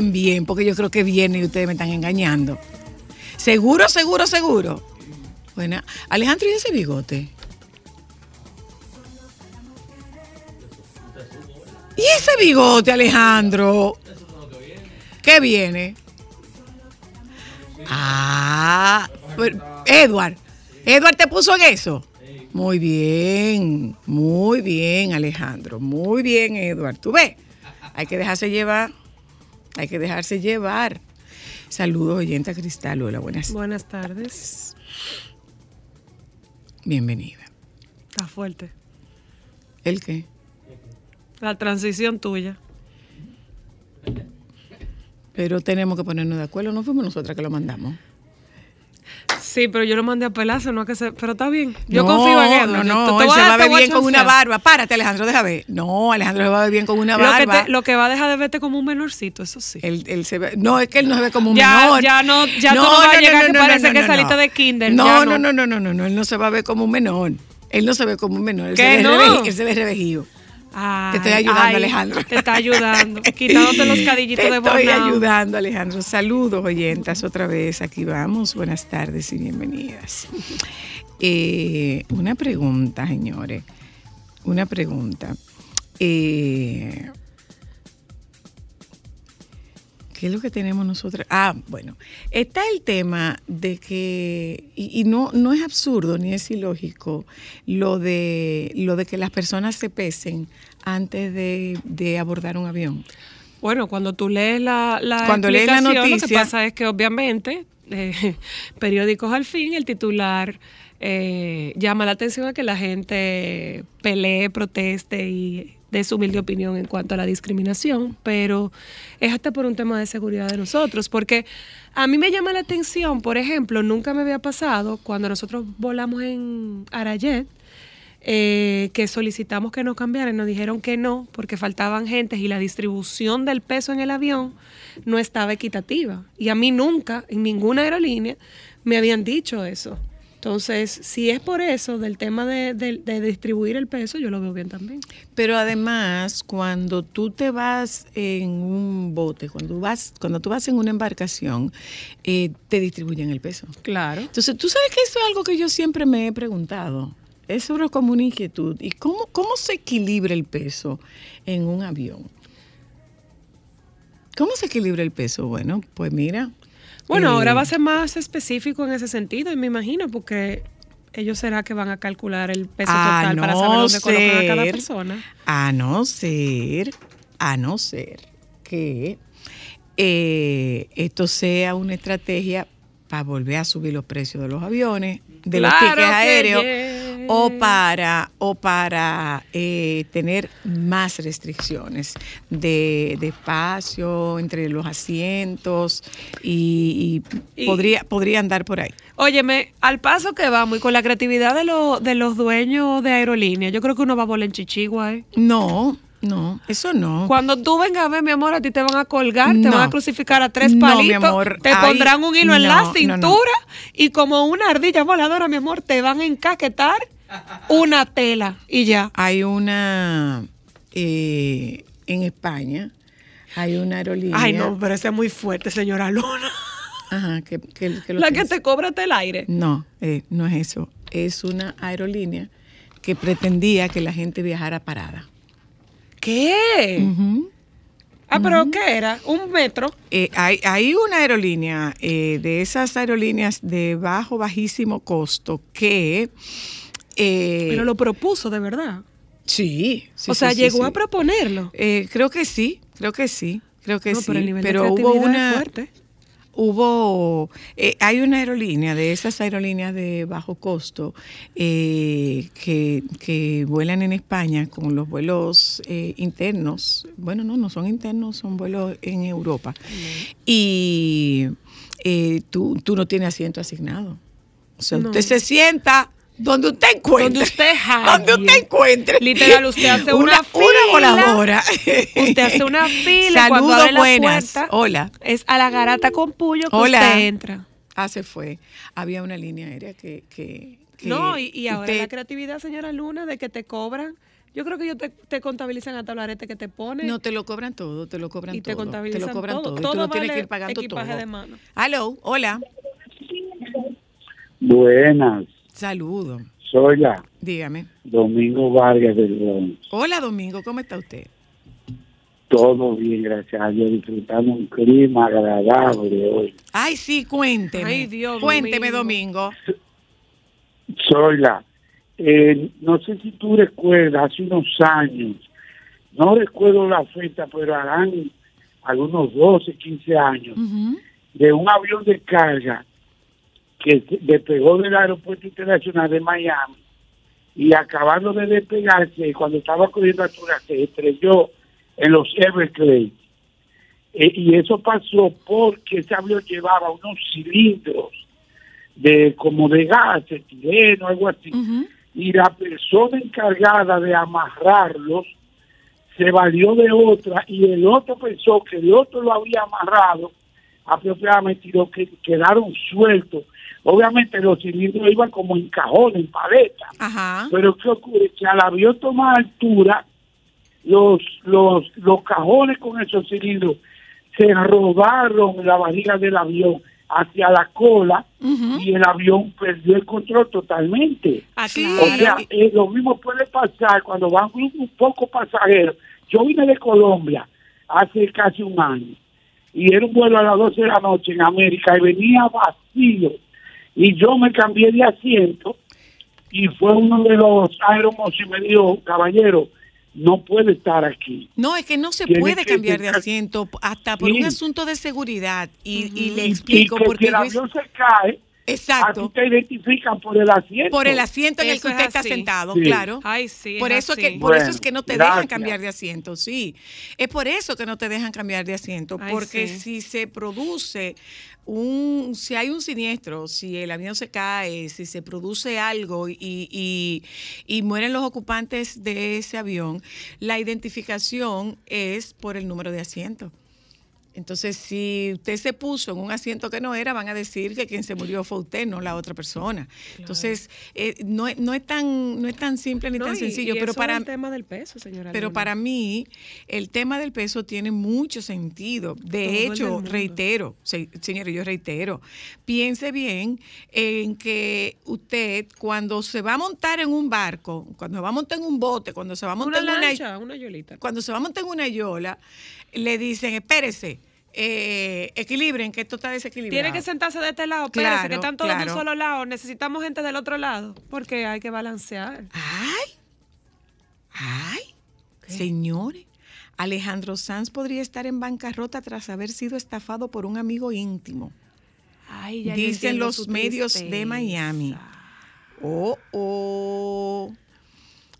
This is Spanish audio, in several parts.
Bien, porque yo creo que viene y ustedes me están engañando. Seguro, seguro, seguro. Bueno, Alejandro, ¿y ese bigote? ¿Y ese bigote, Alejandro? ¿Qué viene? Ah, Edward. Edward te puso en eso. Muy bien, muy bien, Alejandro. Muy bien, Edward. Tú ves, hay que dejarse llevar. Hay que dejarse llevar. Saludos, oyenta Cristal. Hola, buenas. Buenas tardes. Bienvenida. Está fuerte. ¿El qué? La transición tuya. Pero tenemos que ponernos de acuerdo. No fuimos nosotras que lo mandamos. Sí, pero yo lo mandé a pelazo, no a que se. Pero está bien. Yo No, confío en Edward. No, no, te él se va a ver bien con una barba. Párate, Alejandro, deja ver. No, Alejandro se va a ver bien con una Lo que, barba. te- lo que va a dejar de verte como un menorcito, eso sí. Él, él se ve- no, es que él no se ve como un Ya- menor. ya no- ya tú no vas a llegar que parece que saliste de kinder, No, no, no. no, no, no, no, no, él no se va a ver como un menor. Él no se ve como un menor. Él, ¿Qué se ve, no? él se ve revejido. Ay, Te estoy ayudando, ay, Alejandro. Te está ayudando. Quitándote los cadillitos Te de estoy Bonao. ayudando, Alejandro. Saludos, oyentas, otra vez. Aquí vamos. Buenas tardes y bienvenidas. Eh, una pregunta, señores. Una pregunta. Eh, ¿Qué es lo que tenemos nosotros? Ah, bueno, está el tema de que, y, y no, no es absurdo ni es ilógico, lo de, lo de que las personas se pesen antes de, de abordar un avión. Bueno, cuando tú lees la, la Cuando lees la explicación, lo que noticia- pasa es que obviamente, eh, periódicos al fin, el titular eh, llama la atención a que la gente pelee, proteste y dé su humilde opinión en cuanto a la discriminación, pero es hasta por un tema de seguridad de nosotros, porque a mí me llama la atención, por ejemplo, nunca me había pasado cuando nosotros volamos en Arayet, eh, que solicitamos que nos cambiaran, nos dijeron que no, porque faltaban gentes y la distribución del peso en el avión no estaba equitativa. Y a mí nunca, en ninguna aerolínea, me habían dicho eso. Entonces, si es por eso, del tema de, de- de distribuir el peso, yo lo veo bien también. Pero además, cuando tú te vas en un bote, cuando vas, cuando tú vas en una embarcación, eh, te distribuyen el peso. Claro. Entonces, tú sabes que eso es algo que yo siempre me he preguntado. Es sobre como una inquietud. ¿Y cómo, cómo se equilibra el peso en un avión? ¿Cómo se equilibra el peso? Bueno, pues mira. Bueno, ahora va a ser más específico en ese sentido, y me imagino, porque ellos será que van a calcular el peso total para saber dónde colocan a cada ser- persona. A no ser, a no ser que eh, esto sea una estrategia para volver a subir los precios de los aviones, de los tickets aéreos. O para, o para eh, tener más restricciones de, de espacio entre los asientos y, y Y- podría, podría andar por ahí. Óyeme, al paso que vamos y con la creatividad de, los de los dueños de aerolíneas, yo creo que uno va a volar en Chichigua. ¿eh? No, no, eso no. Cuando tú vengas a ver, mi amor, a ti te van a colgar, te van a crucificar a tres No, mi palitos, amor, te ahí- pondrán un hilo en la cintura y como una ardilla voladora, mi amor, te van a encaquetar una tela y ya. Hay una eh, en España, hay una aerolínea. Ay, no, pero ese es muy fuerte, señora Luna. Ajá, que, que- que lo La que te cobra el aire. No, eh, no es eso. Es una aerolínea que pretendía que la gente viajara parada. ¿Qué? Ah, pero ¿qué era? ¿Un metro? Eh, hay, hay una aerolínea eh, de esas aerolíneas de bajo, bajísimo costo que... eh, Pero lo propuso de verdad. sí, sí, o sea, sí, llegó sí. a proponerlo. Eh, creo que sí, creo que sí, creo que No, sí. pero el nivel de hubo una, fuerte. hubo, eh, hay una aerolínea de esas aerolíneas de bajo costo que, que vuelan en España con los vuelos internos. Bueno, no, no son internos, son vuelos en Europa. Y tú, tú no tienes asiento asignado. O sea, No. usted se sienta donde usted encuentre. Donde usted Donde jalle. usted encuentre. Literal, usted hace una fila. voladora. Usted hace una fila Saludos abre la buenas. puerta, Hola. es a la garata con puyo que Hola. usted entra. Ah, se fue. Había una línea aérea que... que, que No, y, y ahora usted- la creatividad, señora Luna, de que te cobran. Yo creo que ellos te, te contabilizan hasta el arete que te ponen. No, te lo cobran todo, te lo cobran Y te todo. contabilizan te lo cobran todo. todo. y tú lo tienes vale que ir pagando equipaje todo. de mano. Aló, hola. Buenas, Saludo. soy la Dígame. Domingo Vargas del Bronx. Hola, Domingo, ¿cómo está usted? Todo bien, gracias a Dios, disfrutando un clima agradable hoy. Ay, sí, cuénteme. Ay, Dios, Cuénteme, Domingo. Domingo. Soy la, eh, no sé si tú recuerdas, hace unos años, no recuerdo la fecha, pero harán algunos 12, 15 años, de un avión de carga que despegó del aeropuerto internacional de Miami y acabando de despegarse, cuando estaba cogiendo altura, se estrelló en los Everglades. Eh, y eso pasó porque ese avión llevaba unos cilindros de como de gas, etileno, algo así. Y la persona encargada de amarrarlos se valió de otra y el otro pensó que el otro lo había amarrado apropiadamente y lo que quedaron sueltos. Obviamente los cilindros iban como en cajón, en paleta. Ajá. Pero ¿qué ocurre? Que al avión tomar altura, los, los, los cajones con esos cilindros se rodaron la barriga del avión hacia la cola y el avión perdió el control totalmente. Ah, Sí. O sea, eh, lo mismo puede pasar cuando van un, un poco pasajeros. Yo vine de Colombia hace casi un año y era un vuelo a las 12 de la noche en América y venía vacío y yo me cambié de asiento y fue uno de los aeromos y me dijo, caballero, no puede estar aquí. No, es que no se puede cambiar de asiento hasta por Sí. un asunto de seguridad. Y, y le explico y que porque si el yo- avión se cae, Exacto. aquí te identifican por el asiento. Por el asiento en el que es usted está sentado, Sí. claro. Ay, sí. Por es eso, que, por eso es que no te dejan cambiar de asiento, sí. Es por eso que no te dejan cambiar de asiento, Ay, porque sí. si se produce un, si hay un siniestro, si el avión se cae, si se produce algo y, y, y mueren los ocupantes de ese avión, la identificación es por el número de asiento. Entonces, si usted se puso en un asiento que no era, van a decir que quien se murió fue usted, no la otra persona. Entonces, eh, no, es- no, es tan, no es tan simple ni No, tan y- sencillo, y pero eso para, el tema del peso, señora. pero Luna. para mí, el tema del peso tiene mucho sentido. De Todo hecho, reitero, se- señores, yo reitero, piense bien en que usted, cuando se va a montar en un barco, cuando se va a montar en un bote, cuando se va a montar una en una yolita. cuando se va a montar en una yola, le dicen, espérese, eh, equilibren, que esto está desequilibrado. Tiene que sentarse de este lado, espérese, Claro, que están todos de claro. un solo lado. Necesitamos gente del otro lado, porque hay que balancear. Ay, ay, señores, Alejandro Sanz podría estar en bancarrota tras haber sido estafado por un amigo íntimo. Ay, ya Dicen los medios de. Miami. Oh, oh.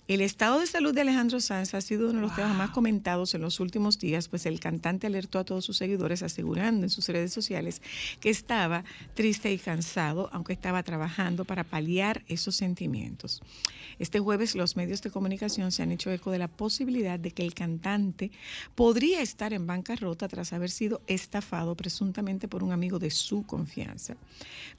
El estado de salud de Alejandro Sanz ha sido uno de los temas más comentados en los últimos días, pues el cantante alertó a todos sus seguidores asegurando en sus redes sociales que estaba triste y cansado, aunque estaba trabajando para paliar esos sentimientos. Este jueves los medios de comunicación se han hecho eco de la posibilidad de que el cantante podría estar en bancarrota tras haber sido estafado presuntamente por un amigo de su confianza.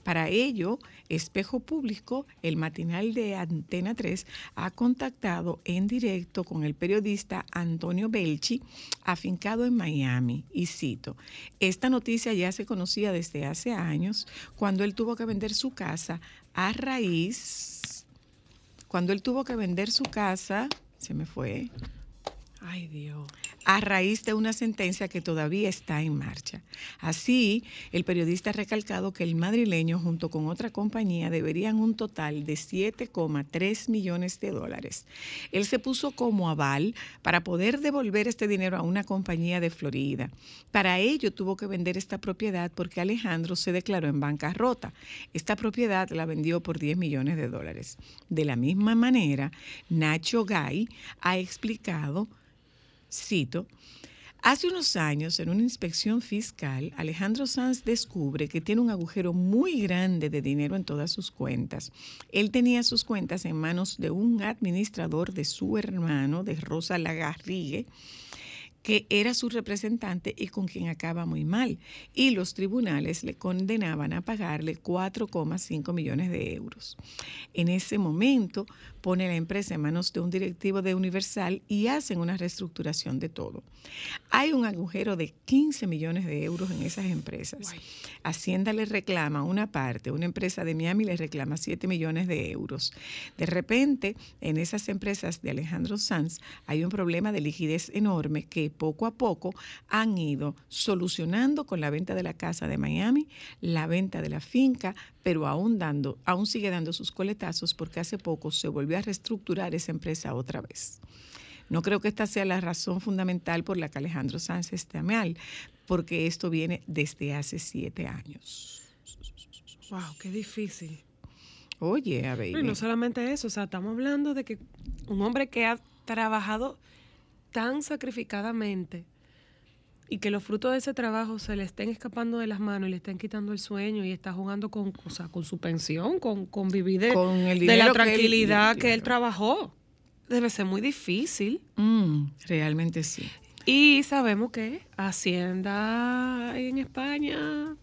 Para ello, Espejo Público, el matinal de Antena 3, ha contactado en directo con el periodista Antonio Belchi, afincado en Miami. Y cito, esta noticia ya se conocía desde hace años, cuando él tuvo que vender su casa a raíz, cuando él tuvo que vender su casa, se me fue, Ay, Dios. A raíz de una sentencia que todavía está en marcha. Así, el periodista ha recalcado que el madrileño junto con otra compañía deberían un total de 7,3 millones de dólares. Él se puso como aval para poder devolver este dinero a una compañía de Florida. Para ello tuvo que vender esta propiedad porque Alejandro se declaró en bancarrota. Esta propiedad la vendió por 10 millones de dólares. De la misma manera, Nacho Gay ha explicado Cito, Hace unos años, en una inspección fiscal, Alejandro Sanz descubre que tiene un agujero muy grande de dinero en todas sus cuentas. Él tenía sus cuentas en manos de un administrador de su hermano, de Rosa Lagarrigue, que era su representante y con quien acaba muy mal. Y los tribunales le condenaban a pagarle 4,5 millones de euros. En ese momento pone la empresa en manos de un directivo de Universal y hacen una reestructuración de todo. Hay un agujero de 15 millones de euros en esas empresas. Hacienda le reclama una parte, una empresa de Miami le reclama 7 millones de euros. De repente, en esas empresas de Alejandro Sanz hay un problema de liquidez enorme que poco a poco han ido solucionando con la venta de la casa de Miami, la venta de la finca, pero aún dando, aún sigue dando sus coletazos porque hace poco se volvió a reestructurar esa empresa otra vez. No creo que esta sea la razón fundamental por la que Alejandro Sanz está mal, porque esto viene desde hace siete años. Wow, qué difícil. Oye, a ver. No, y no solamente eso, o sea, estamos hablando de que un hombre que ha trabajado tan sacrificadamente y que los frutos de ese trabajo se le estén escapando de las manos y le estén quitando el sueño y está jugando con, o sea, con su pensión, con, con vivir de, Con el de la dinero que él- tranquilidad que él, trabajó. Debe ser muy difícil. Mm, realmente sí. Y sabemos que Hacienda en España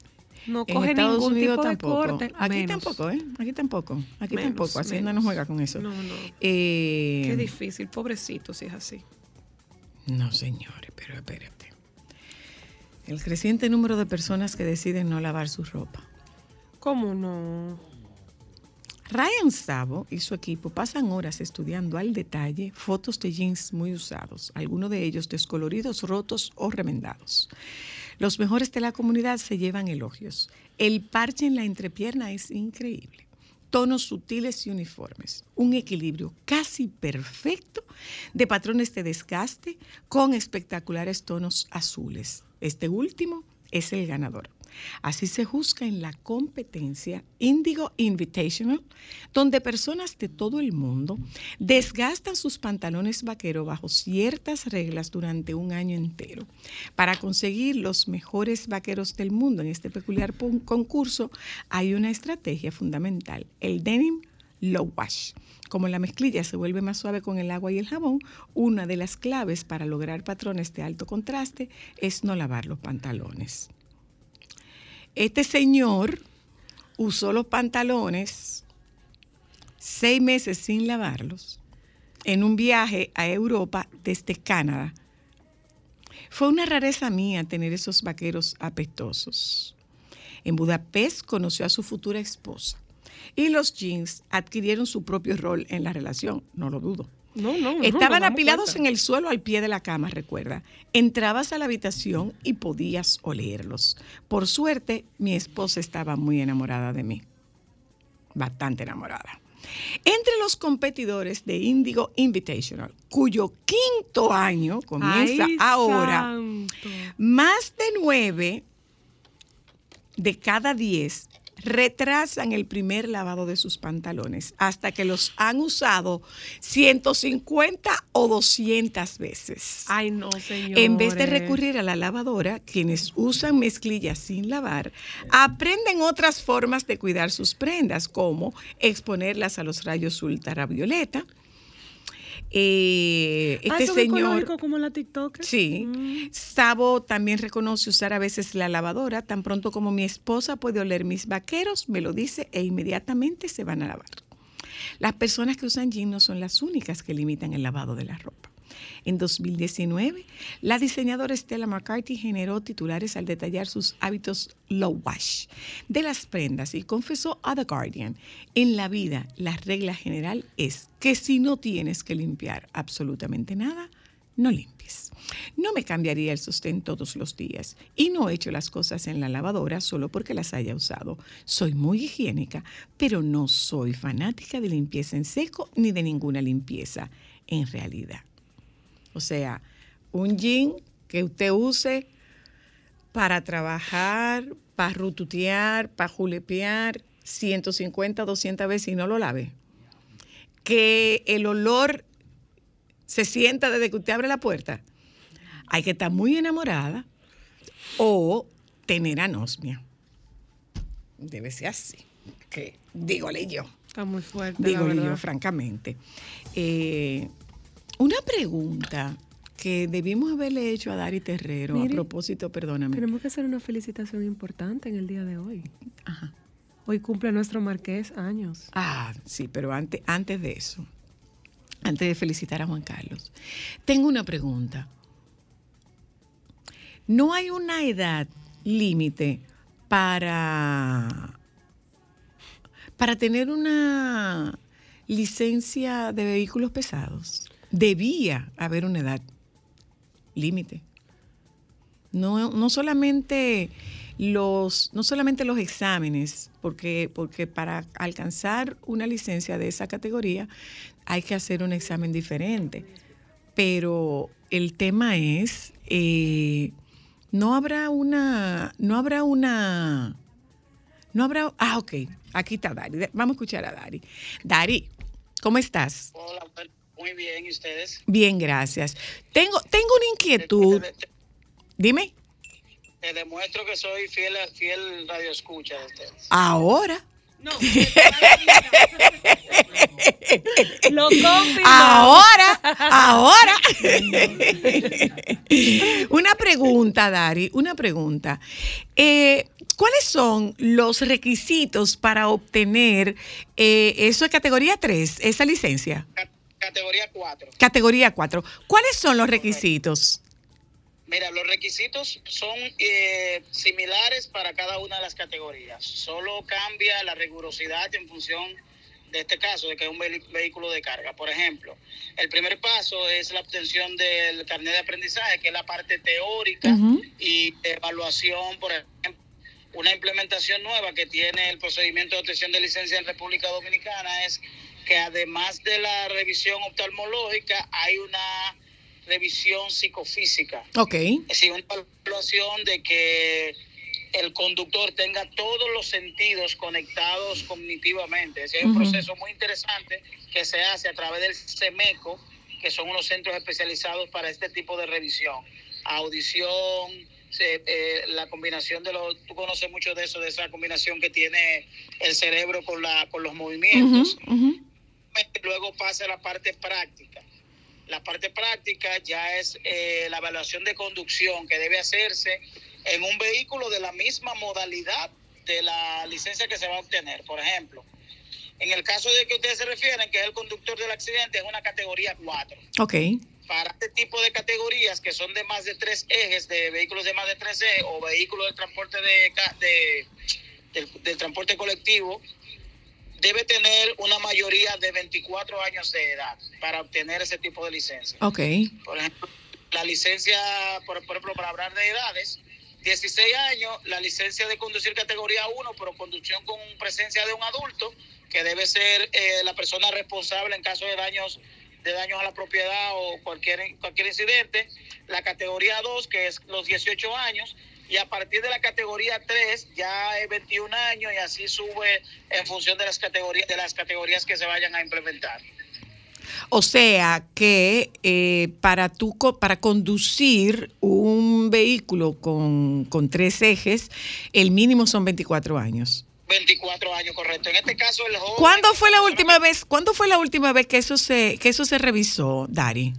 no En coge Estados ningún Unidos tipo tampoco. de corte. Aquí Menos. tampoco, ¿eh? Aquí tampoco. Aquí Menos, tampoco. Hacienda no juega con eso. No, no. Eh, Qué difícil, pobrecito, si es así. No, señores, pero espérate. El creciente número de personas que deciden no lavar su ropa. ¿Cómo no? Ryan Savo y su equipo pasan horas estudiando al detalle fotos de jeans muy usados, algunos de ellos descoloridos, rotos o remendados. Los mejores de la comunidad se llevan elogios. El parche en la entrepierna es increíble. Tonos sutiles y uniformes. Un equilibrio casi perfecto de patrones de desgaste con espectaculares tonos azules. Este último es el ganador. Así se juzga en la competencia Indigo Invitational, donde personas de todo el mundo desgastan sus pantalones vaqueros bajo ciertas reglas durante un año entero. Para conseguir los mejores vaqueros del mundo en este peculiar concurso, hay una estrategia fundamental, el denim low wash. Como la mezclilla se vuelve más suave con el agua y el jabón, una de las claves para lograr patrones de alto contraste es no lavar los pantalones. Este señor usó los pantalones seis meses sin lavarlos en un viaje a Europa desde Canadá. Fue una rareza mía tener esos vaqueros apestosos. En Budapest conoció a su futura esposa y los jeans adquirieron su propio rol en la relación, no lo dudo. No, no. no, Estaban apilados en el suelo al pie de la cama, recuerda. Entrabas a la habitación y podías olerlos. Por suerte, mi esposa estaba muy enamorada de mí. Bastante enamorada. Entre los competidores de Indigo Invitational, cuyo quinto año comienza Ay, ahora, santo. más de nueve de cada diez retrasan el primer lavado de sus pantalones hasta que los han usado 150 o 200 veces. Ay, no, señor. En vez de recurrir a la lavadora, quienes usan mezclillas sin lavar, aprenden otras formas de cuidar sus prendas, como exponerlas a los rayos ultravioleta. Eh, Ah, este señor, como la TikTok. sí, Sabo también reconoce usar a veces la lavadora. Tan pronto como mi esposa puede oler mis vaqueros, me lo dice e inmediatamente se van a lavar. Las personas que usan jeans no son las únicas que limitan el lavado de la ropa. En 2019, la diseñadora Stella McCarthy generó titulares al detallar sus hábitos low wash de las prendas y confesó a The Guardian, en la vida la regla general es que si no tienes que limpiar absolutamente nada, no limpies. No me cambiaría el sostén todos los días y no echo las cosas en la lavadora solo porque las haya usado. Soy muy higiénica, pero no soy fanática de limpieza en seco ni de ninguna limpieza en realidad. O sea, un jean que usted use para trabajar, para rututear, para julepear 150, 200 veces y no lo lave. Que el olor se sienta desde que usted abre la puerta. Hay que estar muy enamorada o tener anosmia. Debe ser así. Que dígole yo. Está muy fuerte, la Dígole yo, francamente. Eh, una pregunta que debimos haberle hecho a Dari Terrero, Mire, a propósito, perdóname. Tenemos que hacer una felicitación importante en el día de hoy. Ajá. Hoy cumple nuestro marqués años. Ah, sí, pero antes, antes de eso, antes de felicitar a Juan Carlos, tengo una pregunta. ¿No hay una edad límite para, para tener una licencia de vehículos pesados? Debía haber una edad límite. No, no solamente los, no solamente los exámenes, porque, porque para alcanzar una licencia de esa categoría hay que hacer un examen diferente. Pero el tema es, eh, no habrá una, no habrá una, no habrá, ah, ok, aquí está Dari, vamos a escuchar a Dari. Dari, ¿cómo estás? Hola, muy bien, ¿y ustedes? Bien, gracias. Tengo, tengo una inquietud, Te, te- dime, te demuestro que soy fiel, fiel radio escucha de ustedes. ahora. Lo confirmamos. Ahora, ahora. una pregunta, Dari, una pregunta. Eh, ¿Cuáles son los requisitos para obtener eh, eso de categoría 3, esa licencia? Ca- Categoría 4. Categoría 4. ¿Cuáles son los requisitos? Mira, los requisitos son eh, similares para cada una de las categorías. Solo cambia la rigurosidad en función de este caso, de que es un vehículo de carga. Por ejemplo, el primer paso es la obtención del carnet de aprendizaje, que es la parte teórica Ujú. y de evaluación, por ejemplo. Una implementación nueva que tiene el procedimiento de obtención de licencia en República Dominicana es que además de la revisión oftalmológica hay una revisión psicofísica. Ok. Es decir, una evaluación de que el conductor tenga todos los sentidos conectados cognitivamente. Es decir, hay un proceso muy interesante que se hace a través del CEMECO, que son unos centros especializados para este tipo de revisión. Audición, se- eh, la combinación de los... Tú conoces mucho de eso, de esa combinación que tiene el cerebro con, la, con los movimientos Ujú, luego pasa la parte práctica. La parte práctica ya es eh, la evaluación de conducción que debe hacerse en un vehículo de la misma modalidad de la licencia que se va a obtener. Por ejemplo, en el caso de que ustedes se refieren, que es el conductor del accidente, es una categoría 4. Ok. Para este tipo de categorías que son de más de tres ejes, de vehículos de más de tres ejes o vehículos de transporte de, de- del transporte colectivo, debe tener una mayoría de 24 años de edad para obtener ese tipo de licencia. Ok. Por ejemplo, la licencia, por, por ejemplo, para hablar de edades, 16 años, la licencia de conducir categoría 1, pero conducción con presencia de un adulto, que debe ser eh, la persona responsable en caso de daños de daños a la propiedad o cualquier, cualquier incidente. La categoría 2, que es los 18 años, y a partir de la categoría 3 ya es 21 años y así sube en función de las categorías de las categorías que se vayan a implementar. O sea que eh, para, co- para conducir un vehículo con, con tres ejes, el mínimo son 24 años. 24 años, correcto. En este caso el joven ¿Cuándo fue la última vez, ¿cuándo fue la última vez que eso se, que eso se revisó, Dari?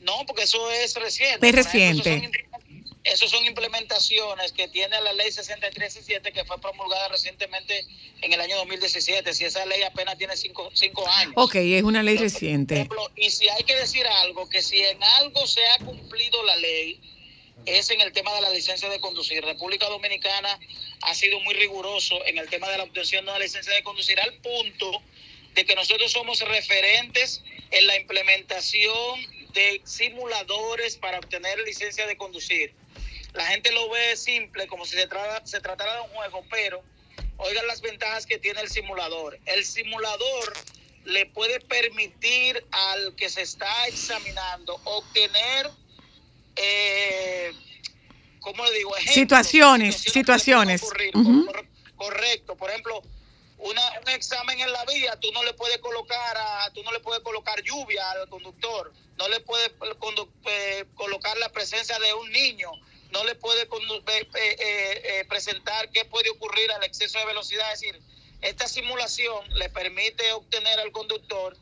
No, porque eso es reciente. Es ejemplo, Esos son, implementaciones que tiene la ley 6317 que fue promulgada recientemente en el año 2017. Si esa ley apenas tiene cinco, cinco años. Ok, es una ley Por reciente. ejemplo, y si hay que decir algo, que si en algo se ha cumplido la ley, es en el tema de la licencia de conducir. República Dominicana ha sido muy riguroso en el tema de la obtención de una licencia de conducir al punto de que nosotros somos referentes en la implementación de simuladores para obtener licencia de conducir. La gente lo ve simple, como si se, trata, se tratara de un juego, pero oigan las ventajas que tiene el simulador. El simulador le puede permitir al que se está examinando obtener, eh, ¿cómo le digo? Ejemplos, Situaciones, situaciones. ocurrir. Ujú. Cor- correcto. Por ejemplo, una- un examen en la vía, tú no le puedes colocar a, tú no le puedes colocar lluvia al conductor, no le puedes condu- eh, colocar la presencia de un niño, no le condu- eh, eh, eh, eh, presentar qué puede ocurrir al exceso de velocidad. Es decir, esta simulación le permite obtener al conductor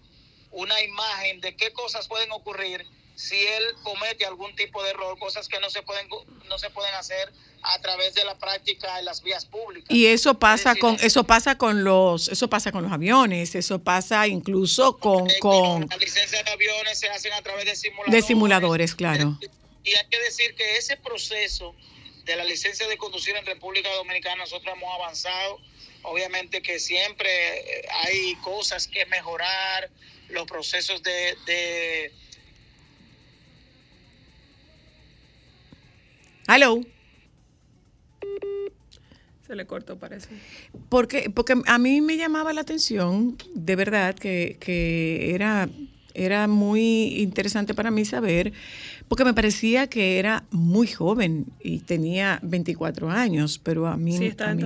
una imagen de qué cosas pueden ocurrir si él comete algún tipo de error, cosas que no se pueden no se pueden hacer a través de la práctica en las vías públicas. Y eso pasa Es decir, con eso pasa con los eso pasa con los aviones, eso pasa incluso con Eh, con Las licencias de aviones se hacen a través de simuladores. de simuladores, claro. Y hay que decir que ese proceso de la licencia de conducir en República Dominicana nosotros hemos avanzado. Obviamente que siempre eh, hay cosas que mejorar, los procesos de, de Hello. Se le cortó, parece. Porque, porque a mí me llamaba la atención, de verdad, que, que era, era muy interesante para mí saber, porque me parecía que era muy joven y tenía 24 años, pero a mí, Sí, mí-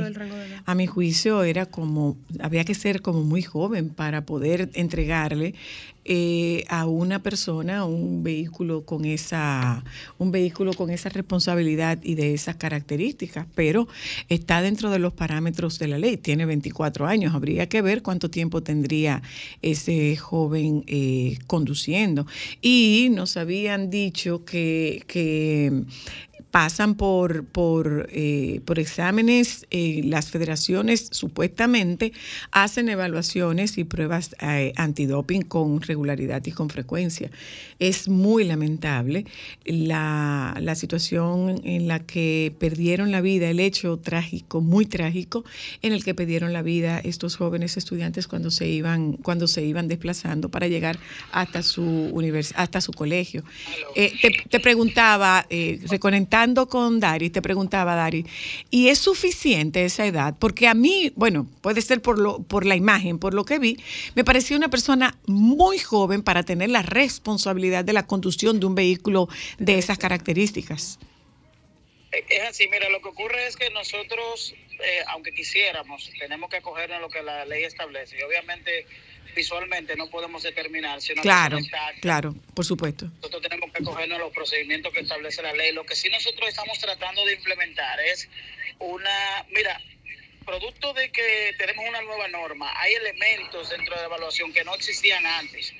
a mi juicio era como, había que ser como muy joven para poder entregarle eh, a una persona un vehículo con esa, un vehículo con esa responsabilidad y de esas características, pero está dentro de los parámetros de la ley, tiene 24 años, habría que ver cuánto tiempo tendría ese joven eh, conduciendo. Y nos habían dicho que, que pasan por, por, eh, por exámenes, eh, las federaciones supuestamente hacen evaluaciones y pruebas eh, antidoping con regularidad y con frecuencia. Es muy lamentable la, la situación en la que perdieron la vida, el hecho trágico, muy trágico, en el que perdieron la vida estos jóvenes estudiantes cuando se iban, cuando se iban desplazando para llegar hasta su univers hasta su colegio. Eh, te, te preguntaba, eh, reconectando con Dari, te preguntaba Dari, ¿y es suficiente esa edad? Porque a mí, bueno, puede ser por, lo, por la imagen, por lo que vi, me parecía una persona muy joven para tener la responsabilidad de la conducción de un vehículo de esas características. Es así, mira, lo que ocurre es que nosotros, eh, aunque quisiéramos, tenemos que acogernos a lo que la ley establece. Y obviamente, visualmente no podemos determinar si una Claro, está claro, por supuesto. Nosotros tenemos que acogernos a los procedimientos que establece la ley. Lo que sí nosotros estamos tratando de implementar es una, mira, producto de que tenemos una nueva norma, hay elementos dentro de la evaluación que no existían antes.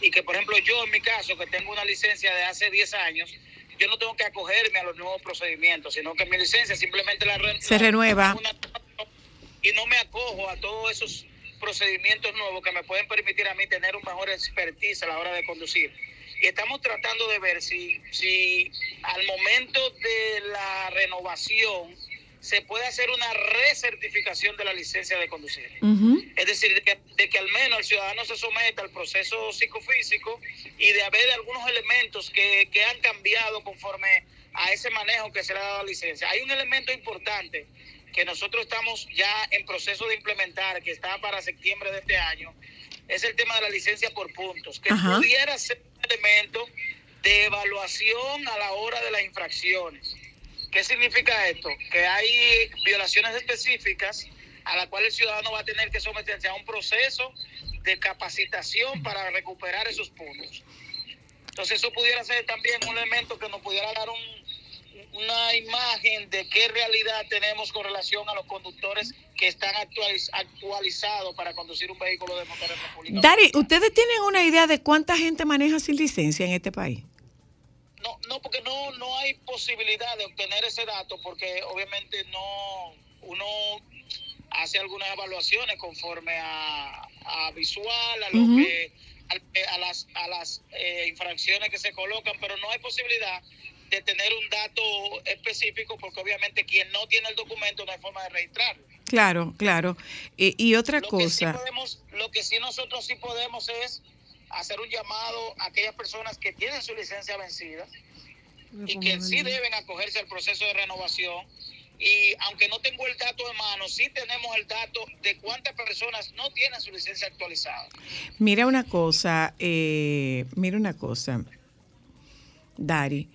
Y que, por ejemplo, yo en mi caso, que tengo una licencia de hace 10 años, yo no tengo que acogerme a los nuevos procedimientos, sino que mi licencia simplemente la Se la- renueva. una- y no me acojo a todos esos procedimientos nuevos que me pueden permitir a mí tener un mejor expertise a la hora de conducir. Y estamos tratando de ver si, si al momento de la renovación se puede hacer una recertificación de la licencia de conducir. Es decir, de que, de que al menos el ciudadano se someta al proceso psicofísico y de haber algunos elementos que, que han cambiado conforme a ese manejo que se le ha dado a la licencia. Hay un elemento importante que nosotros estamos ya en proceso de implementar, que está para septiembre de este año, es el tema de la licencia por puntos, que Ajá. pudiera ser un elemento de evaluación a la hora de las infracciones. ¿Qué significa esto? Que hay violaciones específicas a la cual el ciudadano va a tener que someterse a un proceso de capacitación para recuperar esos puntos. Entonces eso pudiera ser también un elemento que nos pudiera dar un- una imagen de qué realidad tenemos con relación a los conductores que están actualiz- actualizados para conducir un vehículo de motor en República Dari. ¿ustedes tienen una idea de cuánta gente maneja sin licencia en este país? No, no, porque no, no hay posibilidad de obtener ese dato porque obviamente no uno hace algunas evaluaciones conforme a, a visual, a lo que a las a las eh, infracciones que se colocan, pero no hay posibilidad de tener un dato específico porque obviamente quien no tiene el documento no hay forma de registrarlo. Claro, claro. Eh, y otra Lo que, sí cosa, podemos, lo que sí nosotros sí podemos es hacer un llamado a aquellas personas que tienen su licencia vencida y que sí deben acogerse al proceso de renovación. Y aunque no tengo el dato en mano, sí tenemos el dato de cuántas personas no tienen su licencia actualizada. mira una cosa, eh, mira una cosa, Dari.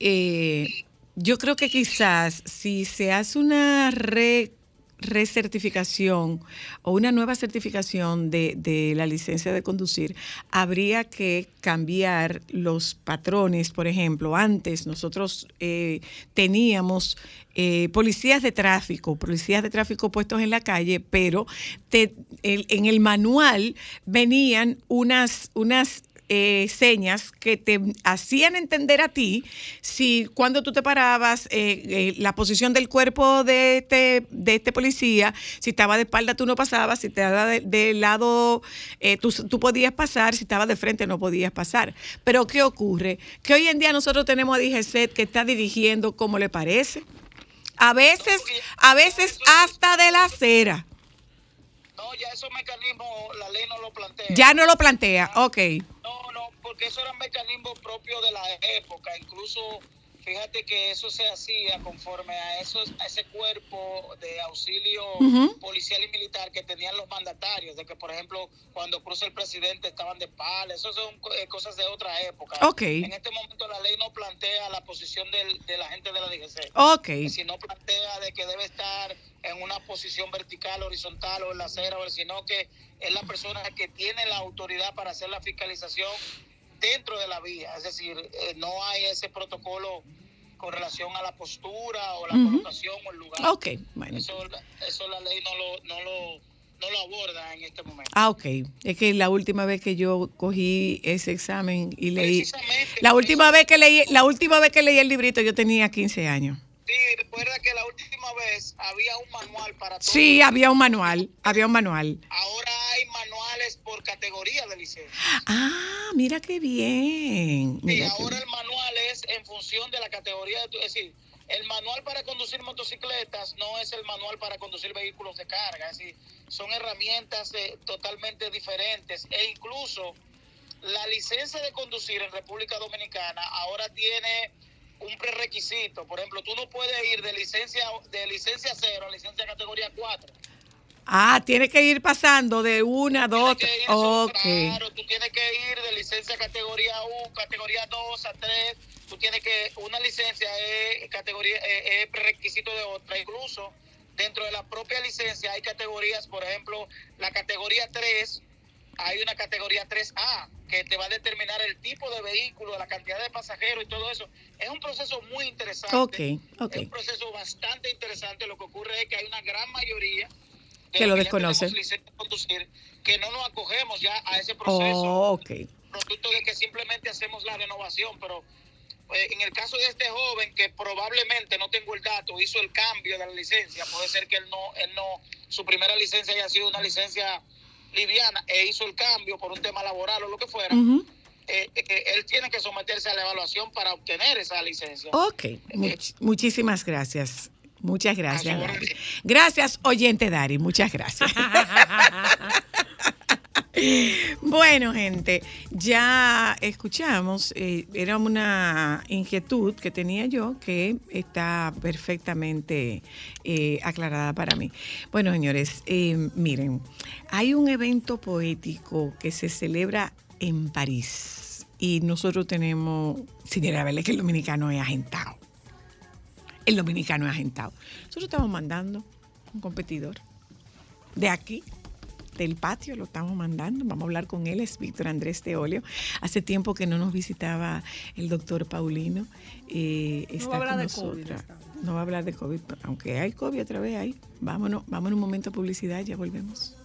Eh, yo creo que quizás si se hace una re- recertificación o una nueva certificación de, de la licencia de conducir, habría que cambiar los patrones. Por ejemplo, antes nosotros eh, teníamos eh, policías de tráfico, policías de tráfico puestos en la calle, pero te- el- en el manual venían unas, unas eh, señas que te hacían entender a ti si cuando tú te parabas, eh, eh, la posición del cuerpo de este, de este policía, si estaba de espalda tú no pasabas, si estaba de, de lado tú, tú podías pasar, si estaba de frente no podías pasar. Pero ¿qué ocurre? Que hoy en día nosotros tenemos a DGCET que está dirigiendo como le parece. A veces, a veces hasta de la acera. Ya esos mecanismos la ley no lo plantea. Ya no lo plantea, ok. No, no, porque eso eran mecanismos propios de la época. Incluso, fíjate que eso se hacía conforme a, esos, a ese cuerpo de auxilio policial y militar que tenían los mandatarios. De que, por ejemplo, cuando cruza el presidente estaban de pala. Eso son eh, cosas de otra época. En este momento la ley no plantea la posición del, de la gente de la DGC. Ok. Si no plantea de que debe estar en una posición vertical, horizontal o en la acera, sino que es la persona que tiene la autoridad para hacer la fiscalización dentro de la vía. Es decir, eh, no hay ese protocolo con relación a la postura o la Ujú. colocación o el lugar. Ok, bueno. Eso, eso la ley no lo, no lo, no lo aborda en este momento. Ah, ok. Es que la última vez que yo cogí ese examen y leí, la última vez que leí, la última vez que leí el librito yo tenía 15 años. Sí, recuerda que la última vez había un manual para todos. Sí, había un manual, había un manual. Ahora hay manuales por categoría de licencia. Ah, mira qué bien. Sí, ahora bien. el manual es en función de la categoría de tu, es decir, el manual para conducir motocicletas no es el manual para conducir vehículos de carga, es decir, son herramientas eh, totalmente diferentes e incluso la licencia de conducir en República Dominicana ahora tiene un prerequisito, por ejemplo, tú no puedes ir de licencia de licencia cero a licencia categoría 4. Ah, tiene que ir pasando de una a dos. Tienes que ir, Ok. Claro, tú tienes que ir de licencia categoría U, categoría 2 a 3. Tú tienes que, una licencia es categoría, es prerequisito de otra. Incluso dentro de la propia licencia hay categorías, por ejemplo, la categoría 3, hay una categoría 3A que te va a determinar el tipo de vehículo, la cantidad de pasajeros y todo eso. Es un proceso muy interesante. Ok, ok. Es un proceso bastante interesante. Lo que ocurre es que hay una gran mayoría de Que lo los ya desconoce. tenemos licencia de conducir, que no nos acogemos ya a ese proceso, Oh, ok. producto de que simplemente hacemos la renovación, pero eh, en el caso de este joven que probablemente no tengo el dato, hizo el cambio de la licencia, puede ser que él no, él no, su primera licencia haya sido una licencia liviana e hizo el cambio por un tema laboral o lo que fuera, Ujú. eh, eh, él tiene que someterse a la evaluación para obtener esa licencia. Ok, much- muchísimas gracias. Muchas gracias, A su Dari. orden. Gracias, oyente Dari, muchas gracias. bueno, gente, ya escuchamos, eh, era una inquietud que tenía yo que está perfectamente eh, aclarada para mí. Bueno, señores, eh, miren, hay un evento poético que se celebra en París y nosotros tenemos, señora Vélez, que el dominicano es agentado el dominicano es agentado. Nosotros estamos mandando un competidor de aquí, del patio, lo estamos mandando. Vamos a hablar con él, es Víctor Andrés Teolio. Hace tiempo que no nos visitaba el doctor Paulino. eh, está va a hablar con de COVID, nosotras. No va a hablar de COVID, aunque hay COVID otra vez ahí. Vámonos, vámonos un momento a publicidad, ya volvemos.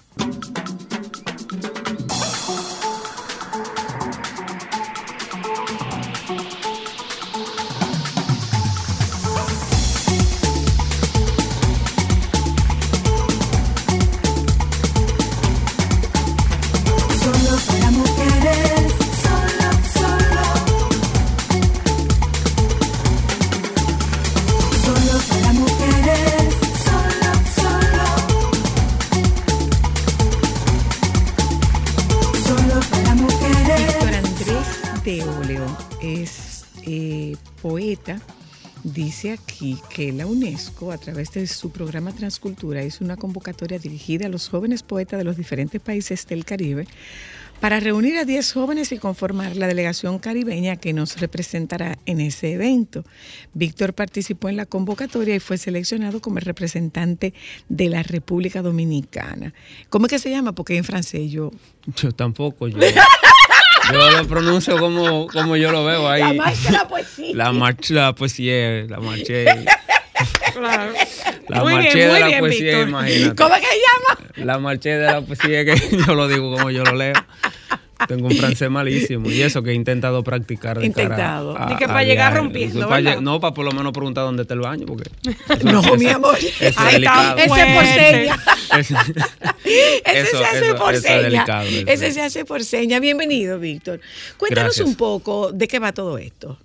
Dice aquí que la UNESCO, a través de su programa Transcultura, hizo una convocatoria dirigida a los jóvenes poetas de los diferentes países del Caribe para reunir a 10 jóvenes y conformar la delegación caribeña que nos representará en ese evento. Víctor participó en la convocatoria y fue seleccionado como el representante de la República Dominicana. ¿Cómo es que se llama? Porque en francés yo Yo tampoco, yo, yo lo pronuncio como, como yo lo veo ahí. La marcha de la poesía. La marcha la poesía, la marché. Claro. La Muy bien, marché de la bien, poesía, imagínate. ¿Cómo es que se llama? La marché de la poesía que yo lo digo como yo lo leo. Tengo un francés malísimo y eso que he intentado practicar. de cara Intentado. a- Ni que a para llegar viajes. rompiendo, No, para por lo menos preguntar dónde está el baño, porque. eso- No, eso- mi amor. eso es Ay, delicado. Ese es por seña. Ese Eso- se hace eso- por seña. delicado. Ese se hace por seña. Bienvenido, Víctor. Cuéntanos Gracias. un poco de qué va todo esto.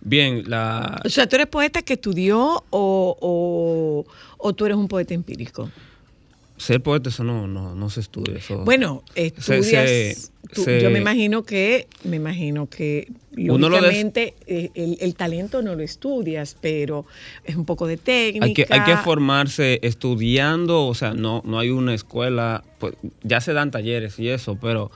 Bien, la, O sea, ¿tú eres poeta que estudió o, o, o tú eres un poeta empírico? Ser poeta, eso no, no, no se estudia. Eso, Bueno, estudias. se- tú- se- yo me imagino que, me imagino que Uno lo des- eh, el, el talento no lo estudias, pero es un poco de técnica. Hay que, hay que formarse estudiando, o sea, no, no hay una escuela, pues ya se dan talleres y eso, pero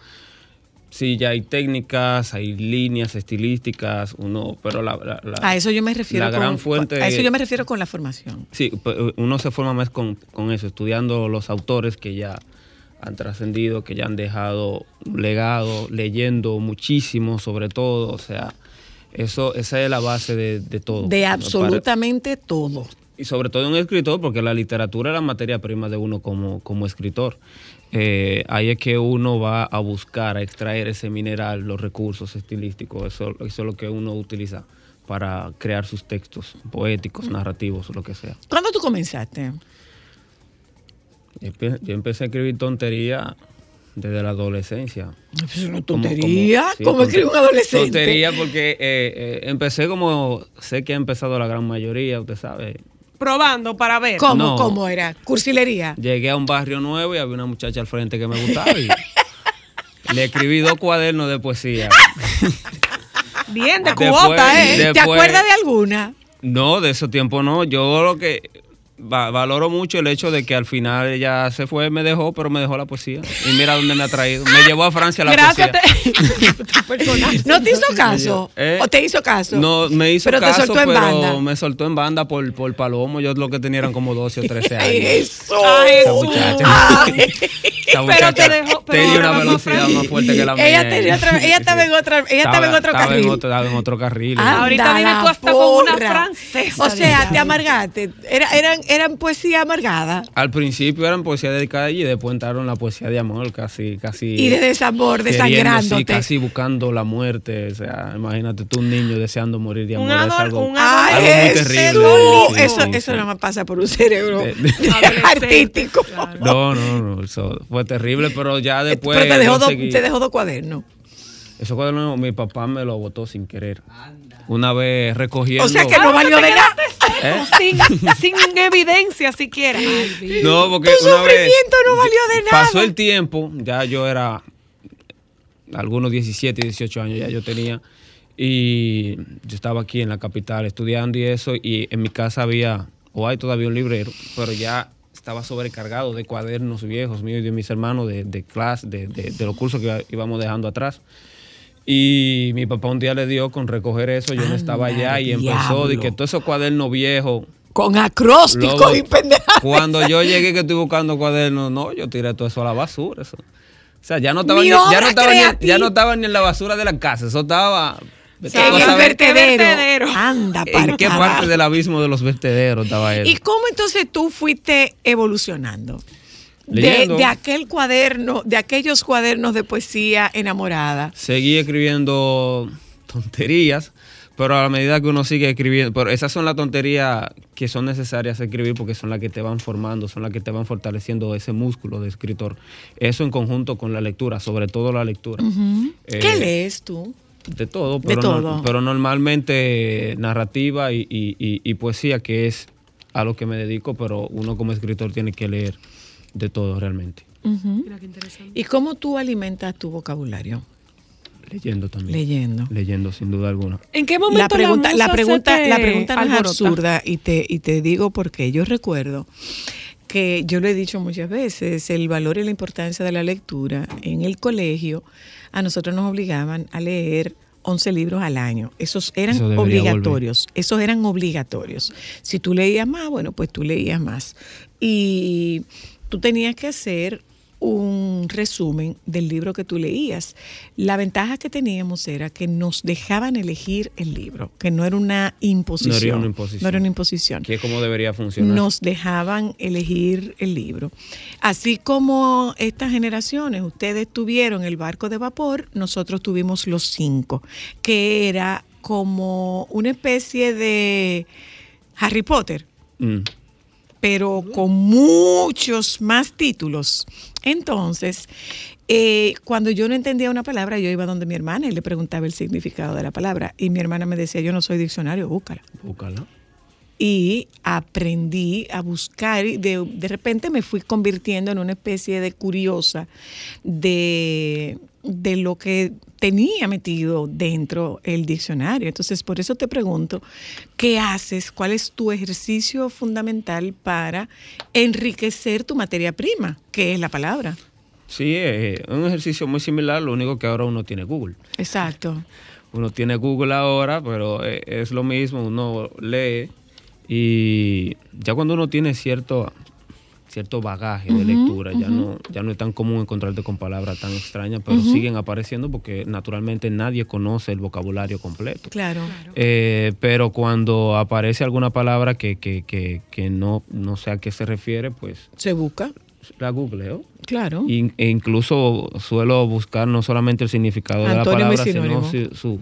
sí, ya hay técnicas, hay líneas estilísticas, uno, pero la, la- la- A eso yo me refiero. la con, gran fuente A eso yo me refiero con la formación. Sí, uno se forma más con, con eso, estudiando los autores que ya han trascendido, que ya han dejado un legado, leyendo muchísimo sobre todo, o sea, eso, esa es la base de, de todo. De Para- absolutamente todo. y sobre todo un escritor, porque la literatura es la materia prima de uno como, como escritor. Eh, ahí es que uno va a buscar, a extraer ese mineral, los recursos estilísticos, eso, eso es lo que uno utiliza para crear sus textos poéticos, narrativos, lo que sea. ¿Cuándo tú comenzaste? Yo empe- yo empecé a escribir tontería desde la adolescencia. Es una tontería. ¿Cómo escribe un adolescente? Tontería porque eh, eh, empecé como, sé que ha empezado la gran mayoría, usted sabe. Probando para ver. ¿Cómo, No. cómo era? Cursilería. Llegué a un barrio nuevo y había una muchacha al frente que me gustaba y le escribí dos cuadernos de poesía. Bien, de Después- cuota, ¿eh? ¿Te acuerdas de alguna? No, de ese tiempo no. Yo lo que va- valoro mucho el hecho de que al final ella se fue, me dejó, pero me dejó la poesía. Y mira dónde me ha traído. Me llevó a Francia la Gracias. poesía. te- ¿No te hizo caso? Eh, ¿O te hizo caso? No, me hizo Pero te caso, soltó en pero banda. me soltó en banda por, por Palomo. Yo lo que tenía eran como 12 o 13 años. Eso. Ay, Esa muchacha. Ay. Esa Pero muchacha te dejó- pero tenía una velocidad más más fuerte que la mía. Ella tenía otra- ella estaba en otra- ella estaba en otro estaba carril. otro, estaba en otro carril. Anda Ahorita viene la tú hasta con una francesa, O sea, te amargaste. Era, eran, eran poesía amargada. Al principio eran poesía dedicada y después entraron la poesía de amor, casi, casi. Y de desamor, desangrándote. sí, casi buscando la muerte. O sea, imagínate tú un niño deseando morir de Un amor. es adol- algo, un Ay, algo muy eso, terrible. Sí, eso, sí, eso no me pasa por un cerebro De- de- artístico. claro. No, no, no, eso fue terrible, pero ya después. Pero te dejó, dos, te dejó dos cuadernos. Eso cuaderno mi papá me lo botó sin querer. Una vez recogiendo. O sea que no valió de nada. ¿Eh? Sin, sin evidencia siquiera. Ay. No, porque Tu una vez sufrimiento no valió de nada. pasó el tiempo, ya yo era algunos 17, 18 años ya yo tenía y yo estaba aquí en la capital estudiando y eso y en mi casa había o hay todavía un librero, pero ya estaba sobrecargado de cuadernos viejos míos y de mis hermanos de, de clase, de, de- de los cursos que íbamos dejando atrás. Y mi papá un día le dio con recoger eso, yo no estaba allá y empezó de que todos esos cuadernos viejos. Con acróstico Lobo, y pendeja. Cuando yo llegué que estoy buscando cuadernos, no, yo tiré todo eso a la basura. Eso. O sea, ya no estaba, ni, ya no estaba ni, ya no estaba ni en la basura de la casa, eso estaba... En el vertedero. vertedero. Anda, ¿En para qué parte del abismo de los vertederos estaba él? ¿Y cómo entonces tú fuiste evolucionando? De, de aquel cuaderno, de aquellos cuadernos de poesía enamorada. Seguí escribiendo tonterías, pero a la medida que uno sigue escribiendo, pero esas son las tonterías que son necesarias escribir porque son las que te van formando, son las que te van fortaleciendo ese músculo de escritor. Eso en conjunto con la lectura, sobre todo la lectura. Eh, ¿Qué lees tú? De todo, De pero, no- todo. pero normalmente narrativa y, y- y- y poesía, que es a lo que me dedico, pero uno como escritor tiene que leer de todo realmente. Mira qué interesante. ¿Y cómo tú alimentas tu vocabulario? Leyendo también. Leyendo. Leyendo, sin duda alguna. ¿En qué momento La pregunta, musa la se pregunta, te la pregunta no es absurda y te, y te digo porque yo recuerdo que yo lo he dicho muchas veces, el valor y la importancia de la lectura en el colegio, a nosotros nos obligaban a leer 11 libros al año. Esos eran Eso obligatorios. Esos eran obligatorios. Si tú leías más, bueno, pues tú leías más. Y tú tenías que hacer un resumen del libro que tú leías. La ventaja que teníamos era que nos dejaban elegir el libro, que no era una imposición. una imposición. No era una imposición Que es como debería funcionar. nos dejaban elegir el libro. Así como estas generaciones, ustedes tuvieron el barco de vapor, nosotros tuvimos los cinco, que era como una especie de Harry Potter, Mm. Pero con muchos más títulos. Entonces, eh, cuando yo no entendía una palabra, yo iba donde mi hermana y le preguntaba el significado de la palabra. Y mi hermana me decía, yo no soy diccionario, búscala Búscala. y aprendí a buscar y de, de repente me fui convirtiendo en una especie de curiosa de, de lo que tenía metido dentro el diccionario. Entonces, por eso te pregunto, ¿qué haces? ¿Cuál es tu ejercicio fundamental para enriquecer tu materia prima, que es la palabra? Sí, es un ejercicio muy similar, lo único que ahora uno tiene Google. Exacto. Uno tiene Google ahora, pero es lo mismo, uno lee y ya cuando uno tiene cierto cierto bagaje de lectura, ya no ya no es tan común encontrarte con palabras tan extrañas, pero siguen apareciendo porque naturalmente nadie conoce el vocabulario completo. Claro. Eh, pero cuando aparece alguna palabra que, que, que, que no, no sé a qué se refiere, pues Se busca. la googleo. Claro. E incluso suelo buscar no solamente el significado de la palabra, sino su, su-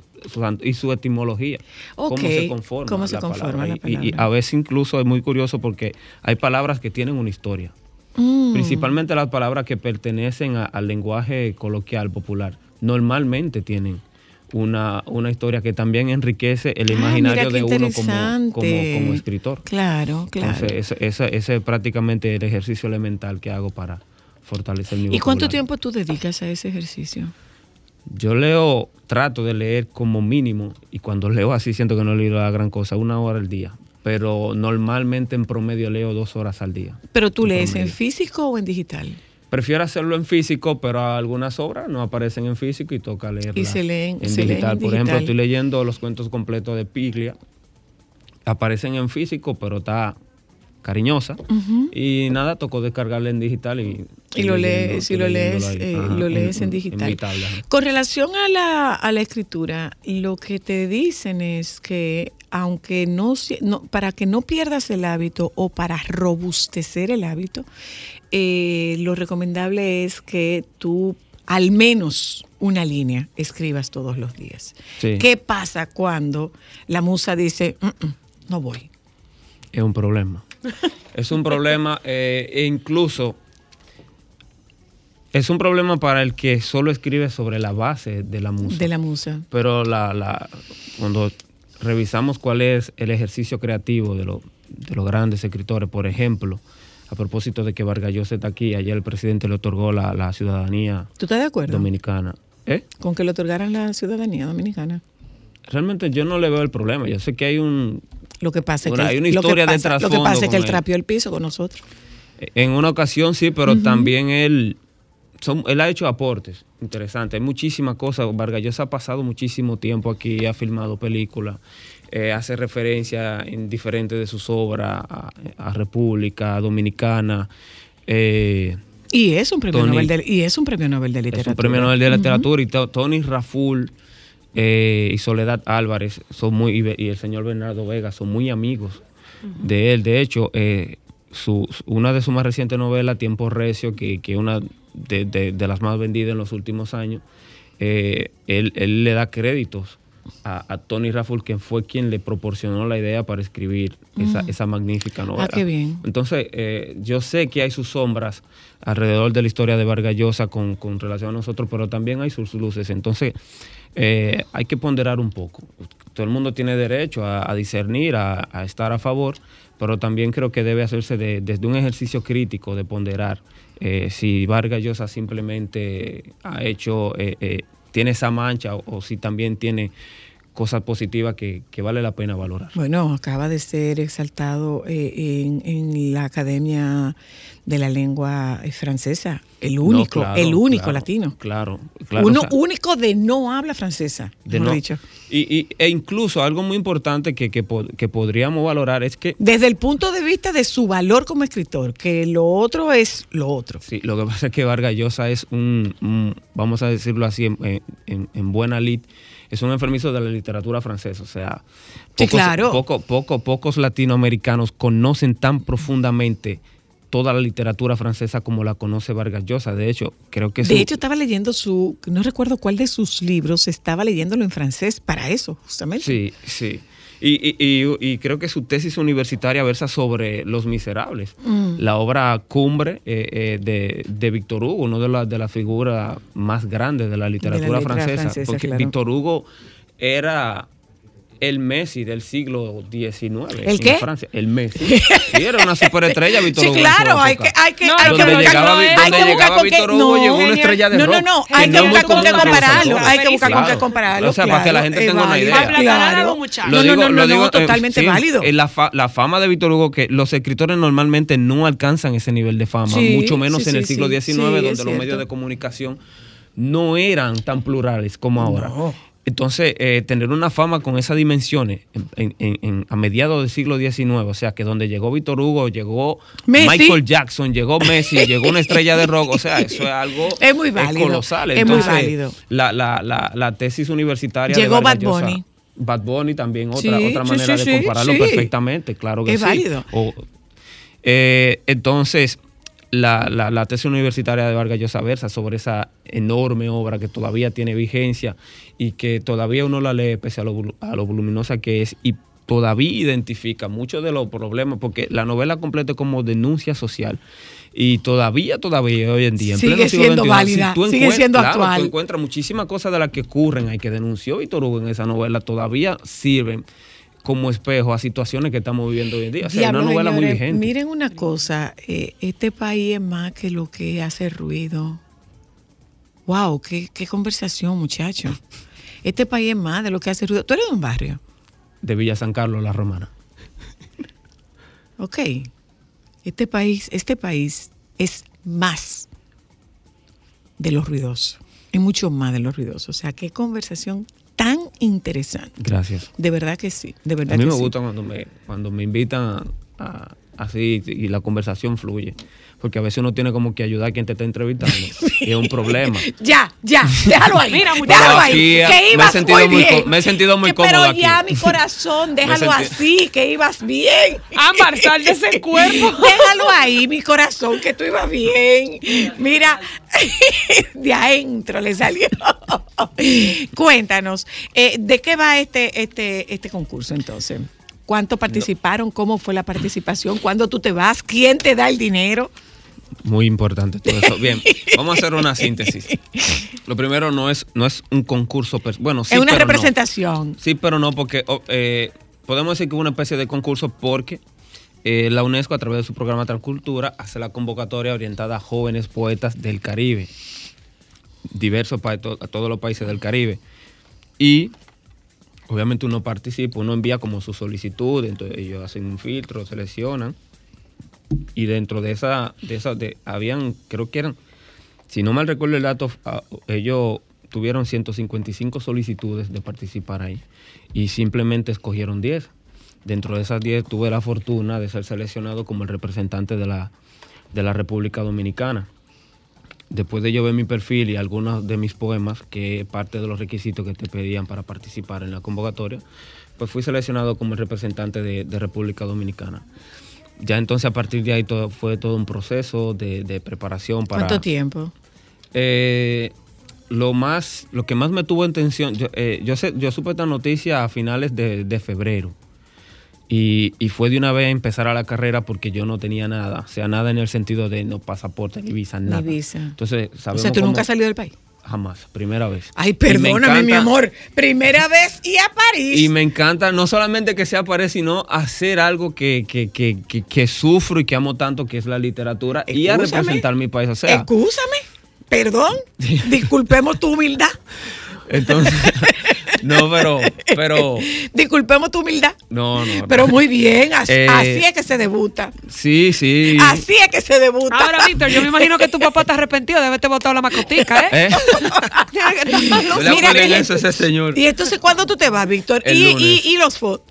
y su etimología. Cómo se conforma, cómo se la, conforma palabra. la Y- Y, y palabra. a veces incluso es muy curioso porque hay palabras que tienen una historia. Mm. Principalmente las palabras que pertenecen a- al lenguaje coloquial popular. Normalmente tienen una, una historia que también enriquece el Ah, imaginario de uno como, como, escritor. Claro, claro. Entonces, ese, ese- ese es prácticamente el ejercicio elemental que hago para fortalecer mi ¿Y cuánto tiempo tú dedicas a ese ejercicio? Yo leo, trato de leer como mínimo, y cuando leo así siento que no he leído la gran cosa, una hora al día. Pero normalmente en promedio leo dos horas al día. ¿Pero tú En lees en físico o en digital? Prefiero hacerlo en físico, pero algunas obras no aparecen en físico y toca leerlas Y se leen- en se leen digital. en Por ejemplo, estoy leyendo los cuentos completos de Piglia. Aparecen en físico, pero está cariñosa. Y nada, tocó descargarla en digital y... Y lo leyendo- lees, y lo lees, eh, Ajá, lo lees en, digital. Con relación a la, a la escritura, lo que te dicen es que aunque no, no- para que no pierdas el hábito o para robustecer el hábito, eh, lo recomendable es que tú al menos una línea escribas todos los días. Sí. ¿Qué pasa cuando la musa dice, "Mm, mm, no voy? Es un problema. Es un problema eh, e incluso es un problema para el que solo escribe sobre la base de la música. De la musa. Pero la, la- cuando revisamos cuál es el ejercicio creativo de, lo- de los grandes escritores, por ejemplo, a propósito de que Vargas Llosa está aquí, ayer el presidente le otorgó la, la ciudadanía ¿Tú estás de acuerdo dominicana. ¿Eh? con que le otorgaran la ciudadanía dominicana? Realmente yo no le veo el problema. Yo sé que hay un... Lo que pasa es que, hay una lo que historia de pasa- Lo que pasa es que él él. trapeó el piso con nosotros. En una ocasión sí, pero también él son, él ha hecho aportes interesantes. Hay muchísimas cosas. Vargas Llosa ha pasado muchísimo tiempo aquí, ha filmado películas, eh, hace referencia en diferentes de sus obras a, a República Dominicana. eh, Y es un premio Tony- Nobel de, y es un premio Nobel de es literatura. un premio Nobel de literatura y to- Tony Raful eh, y Soledad Álvarez son muy y, el señor Bernardo Vega son muy amigos de él. De hecho, eh, su, una de sus más recientes novelas, Tiempo Recio, que es una de, de- de las más vendidas en los últimos años, eh, él, él le da créditos a, a Tony Raful, quien fue quien le proporcionó la idea para escribir esa, esa magnífica novela. qué bien. Entonces, eh, yo sé que hay sus sombras alrededor de la historia de Vargas Llosa con, con relación a nosotros, pero también hay sus luces. Entonces, eh, hay que ponderar un poco. Todo el mundo tiene derecho a, discernir, a, estar a favor, pero también creo que debe hacerse de- desde un ejercicio crítico de ponderar eh, si Vargas Llosa simplemente ha hecho, eh, tiene esa mancha o si también tiene cosas positivas que, que vale la pena valorar. Bueno, acaba de ser exaltado eh, en, en la Academia de la Lengua eh, Francesa. El No, único, claro, el único claro, latino. Claro, claro. Uno o sea, único de no habla francesa, de no- dicho. Y, y- e incluso algo muy importante que, que, pod- que podríamos valorar es que Desde el punto de vista de su valor como escritor, que lo otro es lo otro. Sí, lo que pasa es que Vargas Llosa es un, un- vamos a decirlo así, en, en- en buena lid, es un enfermizo de la literatura francesa. O sea, Sí, pocos, claro. poco- poco- pocos latinoamericanos conocen tan profundamente toda la literatura francesa como la conoce Vargas Llosa. De hecho, creo que De hecho, estaba leyendo su, no recuerdo cuál de sus libros, estaba leyéndolo en francés para eso, justamente. Sí, sí. Y, y- y- y creo que su tesis universitaria versa sobre Los Miserables, Mm. la obra cumbre eh, eh, de, de Víctor Hugo, una de, las de las figuras más grandes de la literatura francesa, porque claro. Víctor Hugo era el Messi del siglo XIX ¿El en qué? Francia. El Messi. Sí, era una superestrella Víctor Sí, Hugo. en su claro, hay que, hay que, No, hay que buscar, llegaba, no hay que buscar llegaba con qué- Víctor Hugo, no, llegó una genial. estrella de no, no, no, que hay que muy buscar con qué en compararlo, hay que buscar con qué Claro. compararlo. O sea, para que la claro, gente tenga una idea. Claro. No, Lo no, digo- no, lo no, digo, no, eh, totalmente sí, válido. eh, La, fa- la fama de Víctor Hugo, que los escritores normalmente no alcanzan ese nivel de fama, Sí, mucho menos sí, en el sí, siglo sí, XIX, sí, donde los medios de comunicación no eran tan plurales como ahora. Entonces, eh, tener una fama con esas dimensiones en- en- en- en- a mediados del siglo XIX, o sea, que donde llegó Víctor Hugo, llegó Messi. Michael Jackson, llegó Messi, llegó una estrella de rock, o sea, eso es algo Es muy válido, colosal. es muy Entonces, válido. La, la, la, la tesis universitaria de Llegó Vargas Bad Llosa- Bunny. Bad Bunny también, otra, Sí, otra manera sí, de compararlo perfectamente, claro que Es sí. válido. O- eh, entonces, la, la- la tesis universitaria de Vargas Llosa versa sobre esa enorme obra que todavía tiene vigencia y que todavía uno la lee pese a lo, volu- a lo voluminosa que es y todavía identifica muchos de los problemas, porque la novela completa es como denuncia social. Y todavía, todavía hoy en día, en Sigue pleno siglo siendo XXI, válida, tú sigue siendo claro, actual. tú encuentras muchísimas cosas de las que ocurren, hay que denunció Víctor Hugo en esa novela, todavía sirven como espejo a situaciones que estamos viviendo hoy en día. O sea, es una novela muy vigente. Miren una cosa, eh, este país es más que lo que hace ruido. Wow, qué, qué conversación, muchacho. Este país es más de lo que hace ruido. Tú eres de un barrio, de Villa San Carlos, la romana. ok. Este país, este país es más de lo ruidoso. Es mucho más de lo ruidoso. O sea, qué conversación tan interesante. Gracias. De verdad que sí, de verdad A mí que me sí. gusta cuando me, cuando me invitan a, así y la conversación fluye. Porque a veces uno tiene como que ayudar a quien te está entrevistando. y es un problema. Ya, ya, déjalo ahí. Mira, déjalo ahí. que me he ibas sentido muy bien. me he sentido muy cómodo Pero aquí. ya, mi corazón, déjalo así, que ibas bien. Ámbar, sal de ese cuerpo. Déjalo ahí, mi corazón, que tú ibas bien. Mira, de adentro le salió. Cuéntanos, eh, ¿de qué va este, este, este concurso entonces? ¿Cuánto participaron? ¿Cómo fue la participación? ¿Cuándo tú te vas? ¿Quién te da el dinero? Muy importante todo eso. Bien, vamos a hacer una síntesis. Lo primero no es, no es un concurso. Bueno, sí, es una pero no. representación. Sí, pero no, porque oh, eh, podemos decir que es una especie de concurso porque eh, la UNESCO, a través de su programa Transcultura, hace la convocatoria orientada a jóvenes poetas del Caribe, diversos pa- to- a todos los países del Caribe. Y obviamente uno participa, uno envía como su solicitud, entonces ellos hacen un filtro, seleccionan. Y dentro de esa, de esa, de, habían, creo que eran si no mal recuerdo el dato, ah, ellos tuvieron 155 solicitudes de participar ahí y simplemente escogieron 10. Dentro de esas 10 tuve la fortuna de ser seleccionado como el representante de la, de la República Dominicana. Después de yo ver mi perfil y algunos de mis poemas, que es parte de los requisitos que te pedían para participar en la convocatoria, pues fui seleccionado como el representante de República Dominicana. Ya entonces a partir de ahí todo, fue todo un proceso de, de preparación para... ¿Cuánto tiempo? Eh, lo más, lo que más me tuvo en tensión, yo, eh, yo, sé- yo supe esta noticia a finales de, de febrero. Y, y fue de una vez a empezar a la carrera porque yo no tenía nada. O sea, nada en el sentido de no pasaporte, ni visa, nada. visa. Entonces, O sea, tú nunca has salido del país. Jamás, primera vez. Ay, perdóname, mi amor. Primera vez y a París. Y me encanta no solamente que sea pared, sino hacer algo que, que, que, que, que sufro y que amo tanto, que es la literatura, y a representar mi país. O sea, Excúsame. Perdón. Disculpemos tu humildad. entonces, no, pero, pero, Disculpemos tu humildad. no, no. no. Pero muy bien. Así, Eh, así es que se debuta. Sí, sí. Así es que se debuta. Ahora, Víctor, yo me imagino que tu papá está arrepentido de haberte botado la mascotica, ¿eh? ¿Eh? Yo le Mira, mira. eso ese señor. Y entonces, ¿cuándo tú te vas, Víctor? El Y, lunes. y, y los fondos.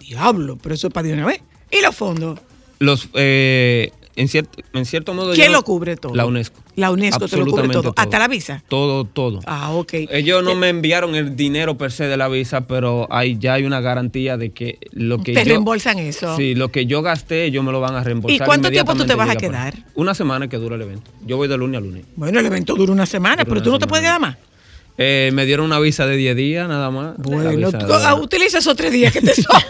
Diablo, pero eso es para de una vez. ¿Y los fondos? Los, eh, en, cierto, en cierto modo. ¿Quién lo cubre todo? La UNESCO. La UNESCO te lo cubre todo. ¿Hasta la visa? Todo, todo. Ah, ok. Ellos no me enviaron el dinero per se de la visa, pero hay, ya hay una garantía de que lo que Te yo... reembolsan eso. Sí, lo que yo gasté, ellos me lo van a reembolsar. ¿Y cuánto tiempo tú te vas a quedar? Una semana que dura el evento. Yo voy de lunes a lunes. Bueno, el evento dura una semana, Dura pero una tú no te puedes quedar más. Eh, me dieron una visa de 10 días nada más. Bueno, visa tú, de- ah, utiliza esos tres días que te sobran.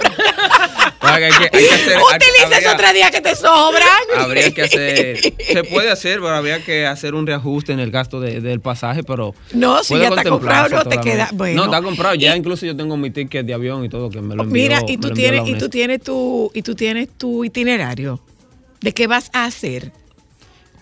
Para que hay que- hay que hacer- utiliza habría- esos tres días que te sobran. Habría que hacer, se puede hacer, pero habría que hacer un reajuste en el gasto de- del pasaje, pero No, si ya está comprado, no te queda- bueno. no, está comprado, ya incluso yo tengo mi ticket de avión y todo que me lo envió. Mira, y tú tienes, y tú tienes tu, y tú tienes tu itinerario de qué vas a hacer.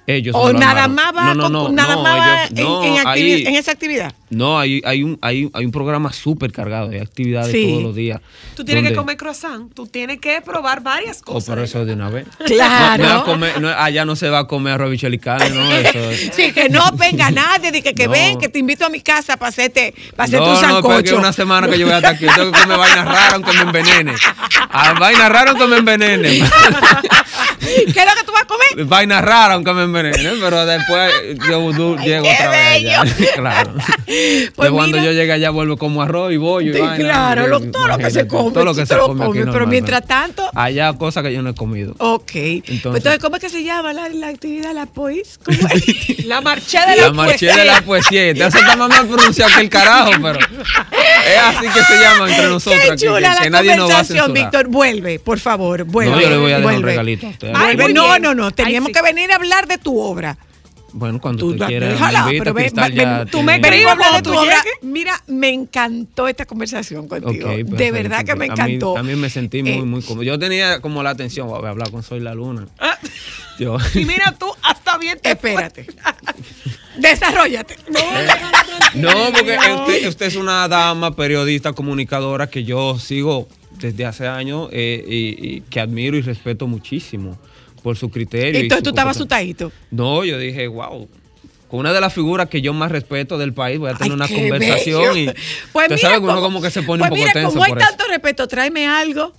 Ellos o nada más va, no, no, no, nada no, más va ellos- en, no, en activi- en esa actividad. No, hay, hay, un, hay, hay un programa súper cargado, hay actividades Sí. todos los días. Tú tienes que donde- comer croissant, tú tienes que probar varias O cosas. por eso de una vez. Claro. No, no a comer- no allá no se va a comer arroz carne, no. Eso es- Sí, que no venga nadie, de que, que No. ven, que te invito a mi casa para hacerte, para hacerte no, un no, sancocho. que una semana que yo voy a estar aquí. Tengo que comer vainas raras aunque me envenene. Ah, vainas raras aunque me envenene. ¿Qué es lo que tú vas a comer? vainas raras aunque me envenene. Pero después yo llego otra vez allá. claro. Pues de cuando yo llegue allá vuelvo como arroz y bollo. y Sí, vaina. claro, lo- todo lo que se come, Todo lo que se come aquí pero mientras tanto- Allá cosas que yo no he comido. Ok. Entonces, Entonces- ¿cómo es que se llama la, la actividad, la pois? La marché de la, La marché de la poesía. Te hace estar más mal pronunciado que el carajo, pero es así que se llama entre nosotros Qué aquí, chula que, la nadie nos va a. Víctor. Vuelve, por favor, vuelve. No, yo le voy a dejar un regalito a usted. Ay, Vuelve. No, no, no. Teníamos Ay, sí. que venir a hablar de tu obra. Bueno, cuando Tú, usted quiera, déjala, me pero ven, Cristal ven, ya tú tiene- me hablar de tu tú obra. Mira, me encantó esta conversación contigo. Ok, de verdad que me A mí- encantó. A mí, me sentí muy, Eh, muy cómodo. Yo tenía como la atención, voy a hablar con Soy la Luna. Ah, Yo, Y mira tú, hasta bien te. Espérate. Desarrollate. no, porque usted, usted es una dama, periodista, comunicadora que yo sigo desde hace años eh, y, y que admiro y respeto muchísimo por su criterio. y Entonces su tú estabas asustadito. No, yo dije, wow. Con una de las figuras que yo más respeto del país, voy a tener Ay, una conversación bello. y Pues usted mira sabe que uno como que se pone pues un poco mira, tenso como hay por eso. tanto respeto, tráeme algo.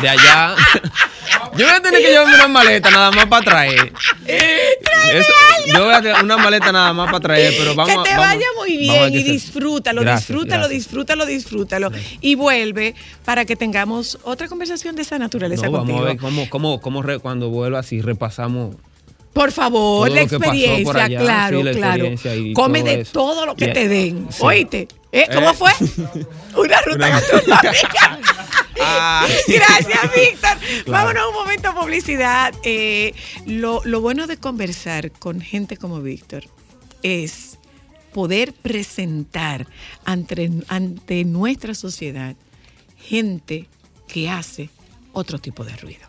de allá. Yo voy a tener que llevarme una maleta nada más para traer. Eso- yo voy a tener una maleta nada más para traer, pero vamos que te vamos- vaya muy vamos bien y disfrútalo, Gracias, disfrútalo, gracias. disfrútalo, disfrútalo. Y vuelve para que tengamos otra conversación de esa naturaleza No, vamos contigo. a ver cómo, cómo, cómo re- cuando vuelva así repasamos. Por favor, Todo la experiencia, allá, claro, sí, la claro. experiencia Come todo de eso. todo lo que te den. Sí. Oíste. ¿Eh? ¿Cómo Eh. fue? Una ruta gastronómica. Ah. Gracias, Víctor. Claro. Vámonos a un momento de publicidad. Eh, lo, lo bueno de conversar con gente como Víctor es poder presentar ante, ante nuestra sociedad gente que hace otro tipo de ruido.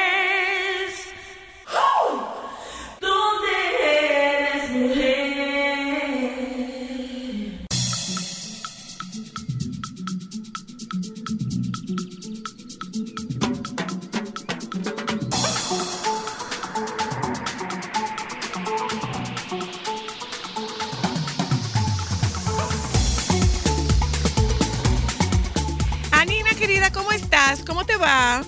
Eva.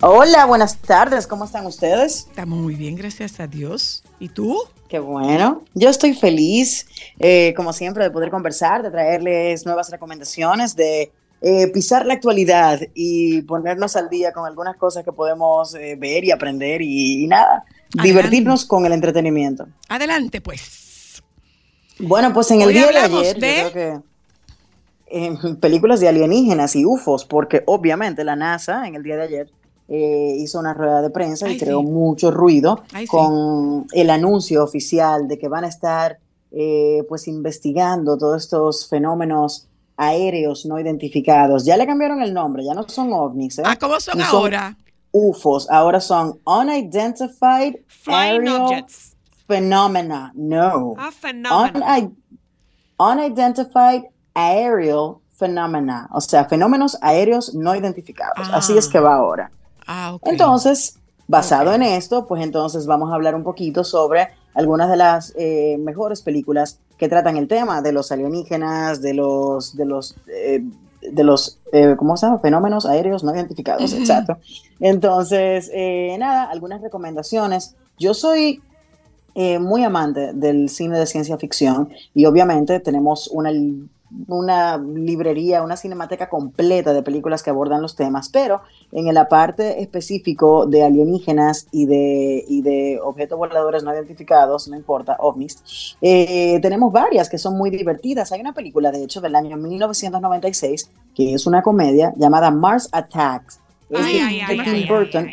Hola, buenas tardes, ¿cómo están ustedes? Estamos muy bien, gracias a Dios. ¿Y tú? Qué bueno, yo estoy feliz, eh, como siempre, de poder conversar, de traerles nuevas recomendaciones, de eh, pisar la actualidad y ponernos al día con algunas cosas que podemos eh, ver y aprender y, y nada, Adelante. divertirnos con el entretenimiento. Adelante, pues. Bueno, pues en el Hoy día de ayer, yo de- creo que en películas de alienígenas y UFOs, porque obviamente la NASA en el día de ayer eh, hizo una rueda de prensa Ay, y creó sí. mucho ruido Ay, sí. con el anuncio oficial de que van a estar eh, pues investigando todos estos fenómenos aéreos no identificados. Ya le cambiaron el nombre, ya no son ovnis, ¿eh? Ah, ¿cómo son ahora? UFOs, ahora son Unidentified Flying Aerial objects. Phenomena. No. Ah. Unid- unidentified aerial phenomena, o sea, fenómenos aéreos no identificados. Ah. Así es que va ahora. Ah. Entonces, basado en esto, pues entonces vamos a hablar un poquito sobre algunas de las eh, mejores películas que tratan el tema de los alienígenas, de los, de los, eh, de los, eh, ¿cómo se llama? Fenómenos aéreos no identificados, exacto. Entonces, nada, algunas recomendaciones. Yo soy eh, muy amante del cine de ciencia ficción y obviamente tenemos una, una librería, una cinemateca completa de películas que abordan los temas, pero en la parte específico de alienígenas y de, y de objetos voladores no identificados, no importa, ovnis, eh, tenemos varias que son muy divertidas. Hay una película, de hecho, del año 1996, que es una comedia llamada Mars Attacks. Es Ay, de- ay, Tim Burton.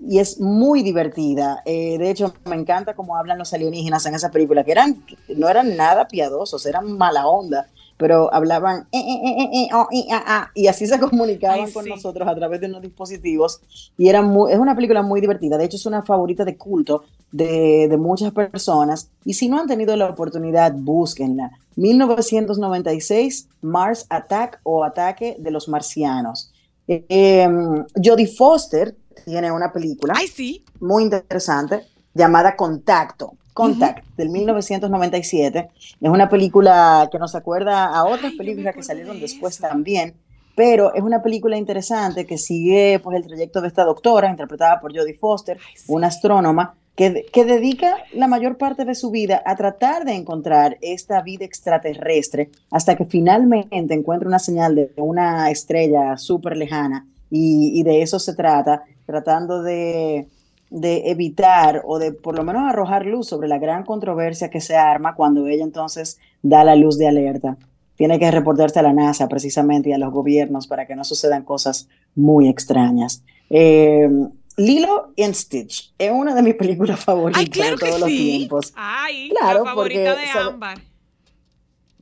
Y es muy divertida. Eh, de hecho, me encanta cómo hablan los alienígenas en esa película, que eran, no eran nada piadosos, eran mala onda, pero hablaban eh, eh, oh, ah, ah, y así se comunicaban Ay, con sí. nosotros a través de unos dispositivos. Y era muy, es una película muy divertida. De hecho, es una favorita de culto de, de muchas personas. Y si no han tenido la oportunidad, búsquenla. 1996, Mars Attack o Ataque de los Marcianos. Eh, em, Jodie Foster tiene una película Ay, sí. muy interesante llamada Contacto. Contact, del 1997. Es una película que nos acuerda a otras Ay, películas que salieron de después también, pero es una película interesante que sigue pues, el trayecto de esta doctora, interpretada por Jodie Foster, Ay, sí. una astrónoma, que, que dedica la mayor parte de su vida a tratar de encontrar esta vida extraterrestre hasta que finalmente encuentra una señal de una estrella súper lejana y, y de eso se trata, tratando de, de evitar o de por lo menos arrojar luz sobre la gran controversia que se arma cuando ella entonces da la luz de alerta. Tiene que reportarse a la NASA precisamente y a los gobiernos para que no sucedan cosas muy extrañas. Eh, Lilo and Stitch es una de mis películas favoritas Ay, claro de que todos los tiempos. Ay, Claro, la favorita porque de Ámbar.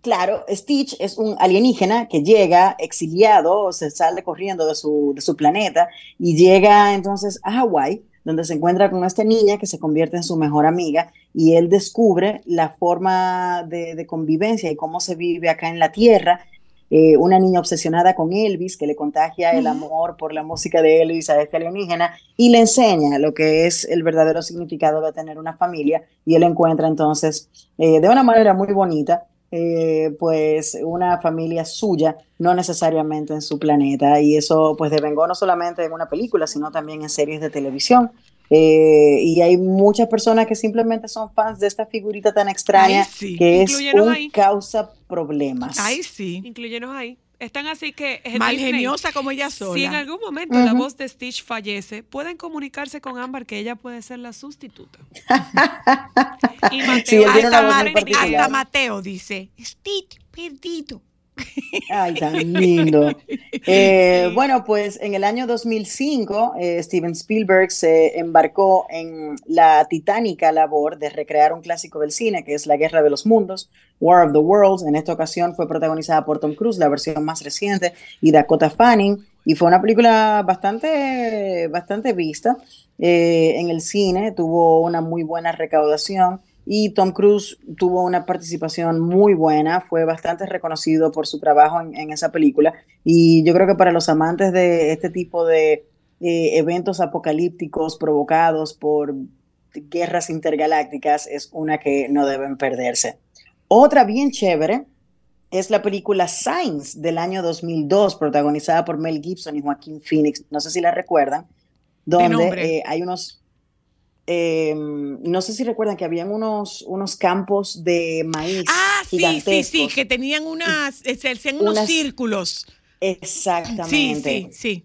Claro, Stitch es un alienígena que llega exiliado, se sale corriendo de su, de su planeta y llega entonces a Hawái, donde se encuentra con esta niña que se convierte en su mejor amiga y él descubre la forma de, de convivencia y cómo se vive acá en la Tierra. Eh, una niña obsesionada con Elvis que le contagia el amor por la música de Elvis a este alienígena y le enseña lo que es el verdadero significado de tener una familia y él encuentra entonces eh, de una manera muy bonita eh, pues una familia suya, no necesariamente en su planeta, y eso pues devengó no solamente en una película, sino también en series de televisión. Eh, y hay muchas personas que simplemente son fans de esta figurita tan extraña sí. que es un ahí. causa problemas. Ay, sí. Incluyenos ahí. Están así que. es Mal Disney. geniosa como ella Si en sola. algún momento la voz de Stitch fallece, pueden comunicarse con Ámbar que ella puede ser la sustituta. y Mateo Sí, hasta Mateo dice, Stitch, perdido. Ay, tan lindo. Eh. Bueno, pues en el año 2005, eh, Steven Spielberg se embarcó en la titánica labor de recrear un clásico del cine, que es La Guerra de los Mundos, War of the Worlds. En esta ocasión fue protagonizada por Tom Cruise, la versión más reciente, y Dakota Fanning. Y fue una película bastante, bastante vista eh, en el cine, tuvo una muy buena recaudación. Y Tom Cruise tuvo una participación muy buena, fue bastante reconocido por su trabajo en, en esa película. Y yo creo que para los amantes de este tipo de eh, eventos apocalípticos provocados por guerras intergalácticas es una que no deben perderse. Otra bien chévere es la película Signs del año 2002, protagonizada por Mel Gibson y Joaquín Phoenix. No sé si la recuerdan, donde eh, hay unos, eh, no sé si recuerdan que habían unos, unos campos de maíz Ah, sí, sí, sí, que tenían unas, se hacían unos Unas- círculos. Sí, Exactamente. sí, sí.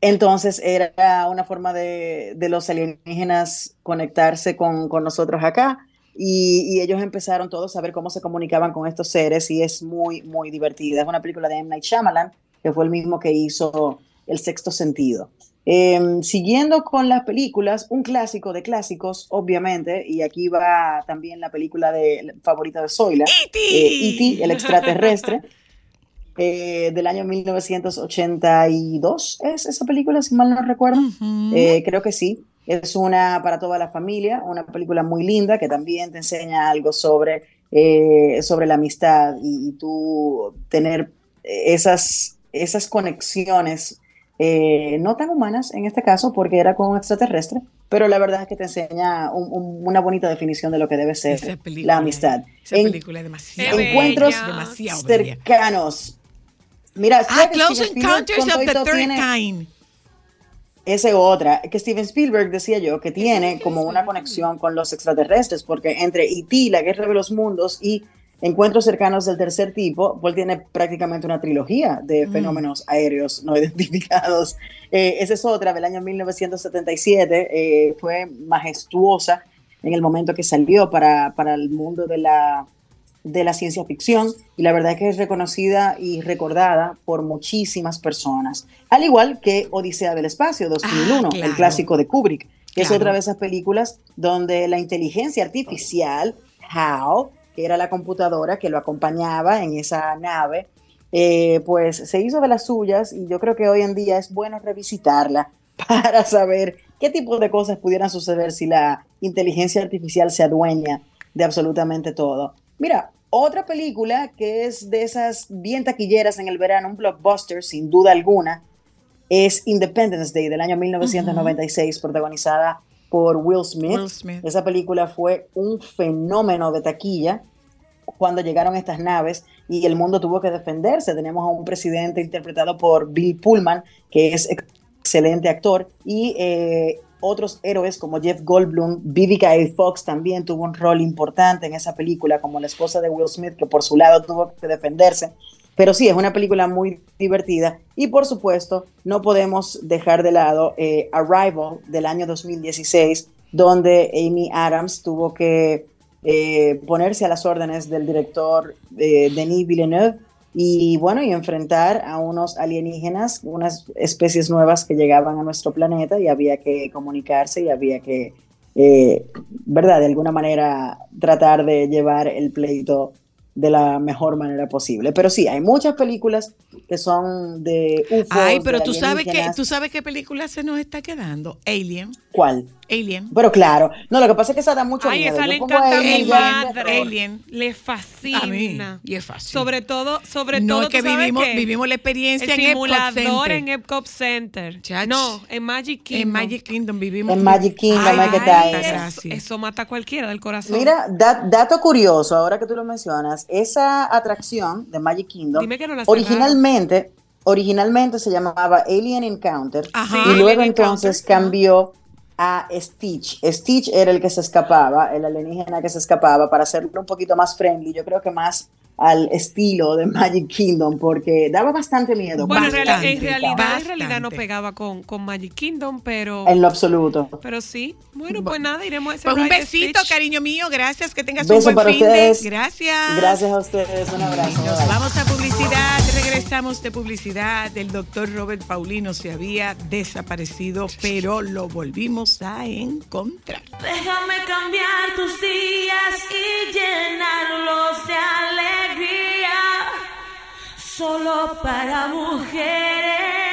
Entonces era una forma de, de los alienígenas conectarse con, con nosotros acá y, y ellos empezaron todos a ver cómo se comunicaban con estos seres y es muy, muy divertida. Es una película de M. Night Shyamalan, que fue el mismo que hizo El Sexto Sentido. Em, siguiendo con las películas, un clásico de clásicos, obviamente, y aquí va también la película de, favorita de Zoila, E.T. eh, E.T., el extraterrestre, eh, del año 1982, es esa película, si mal no recuerdo. Ujú. Eh, creo que sí. Es una para toda la familia, una película muy linda que también te enseña algo sobre, eh, sobre la amistad y, y tú tener esas, esas conexiones, eh, no tan humanas en este caso, porque era con un extraterrestre, pero la verdad es que te enseña un- un- una bonita definición de lo que debe ser película, la amistad. Esa En- película es demasiado. Encuentros demasiado cercanos. Mira, Ah, ¿sabes que Close Encounters of the Third Kind. esa es otra, que Steven Spielberg decía yo que tiene como una conexión con los extraterrestres, porque entre E.T., La Guerra de los Mundos y Encuentros cercanos del tercer tipo, pues tiene prácticamente una trilogía de Mm. fenómenos aéreos no identificados. Eh, esa es otra del año 1977, eh, fue majestuosa en el momento que salió para, para el mundo de la, de la ciencia ficción y la verdad es que es reconocida y recordada por muchísimas personas. Al igual que Odisea del Espacio 2001, Ah, claro. el clásico de Kubrick, que es otra de esas películas donde la inteligencia artificial, HAL, que era la computadora que lo acompañaba en esa nave, eh, pues se hizo de las suyas y yo creo que hoy en día es bueno revisitarla para saber qué tipo de cosas pudieran suceder si la inteligencia artificial se adueña de absolutamente todo. Mira, otra película que es de esas bien taquilleras en el verano, un blockbuster sin duda alguna, es Independence Day del año 1996, protagonizada por Will Smith. Will Smith. Esa película fue un fenómeno de taquilla cuando llegaron estas naves y el mundo tuvo que defenderse. Tenemos a un presidente interpretado por Bill Pullman, que es ex- excelente actor, y eh, otros héroes como Jeff Goldblum, Vivica A. Fox también tuvo un rol importante en esa película, como la esposa de Will Smith, que por su lado tuvo que defenderse. Pero sí, es una película muy divertida. Y por supuesto, no podemos dejar de lado eh, Arrival del año 2016, donde Amy Adams tuvo que eh, ponerse a las órdenes del director eh, Denis Villeneuve y bueno, y enfrentar a unos alienígenas, unas especies nuevas que llegaban a nuestro planeta y había que comunicarse y había que, ¿verdad? De alguna manera tratar de llevar el pleito de la mejor manera posible. Pero sí, hay muchas películas que son de UFOs, Ay, pero de tú sabes que tú sabes qué película se nos está quedando. Alien. ¿Cuál? Alien. Pero claro, no, lo que pasa es que esa da mucho Ay, miedo. esa Yo le encanta a Alien mi madre. Alien. Le fascina. A mí. Y es fácil. Sobre todo, sobre no todo, es que ¿tú sabes vivimos, qué? vivimos la experiencia el en Epcot simulador Center. en Epcot Center. Chach. No, en Magic Kingdom. En Magic Kingdom vivimos. En Magic Kingdom, Ay, hay que ay, estar. tanta eso, eso mata a cualquiera del corazón. Mira, da- dato curioso, ahora que tú lo mencionas, esa atracción de Magic Kingdom, Dime que no la cerraron. originalmente, originalmente se llamaba Alien Encounter Ajá. y luego Alien entonces Encounter, cambió a Stitch. Stitch era el que se escapaba, el alienígena que se escapaba para hacerlo un poquito más friendly, yo creo que más al estilo de Magic Kingdom, porque daba bastante miedo. Bueno, en, reali- Bastante, en realidad, en bastante. realidad no pegaba con, con Magic Kingdom, pero, En lo absoluto. pero sí. Bueno, pues nada, iremos a ese Pues un besito, Stitch. cariño mío. Gracias. Que tengas Beso un buen para fin ustedes. de. Gracias. Gracias a ustedes, un abrazo. Nos vamos a publicidad, regresamos de publicidad. El doctor Robert Paulino se había desaparecido, pero lo volvimos a encontrar. Déjame cambiar tus días y llenarlos de alegría. Solo para mujeres.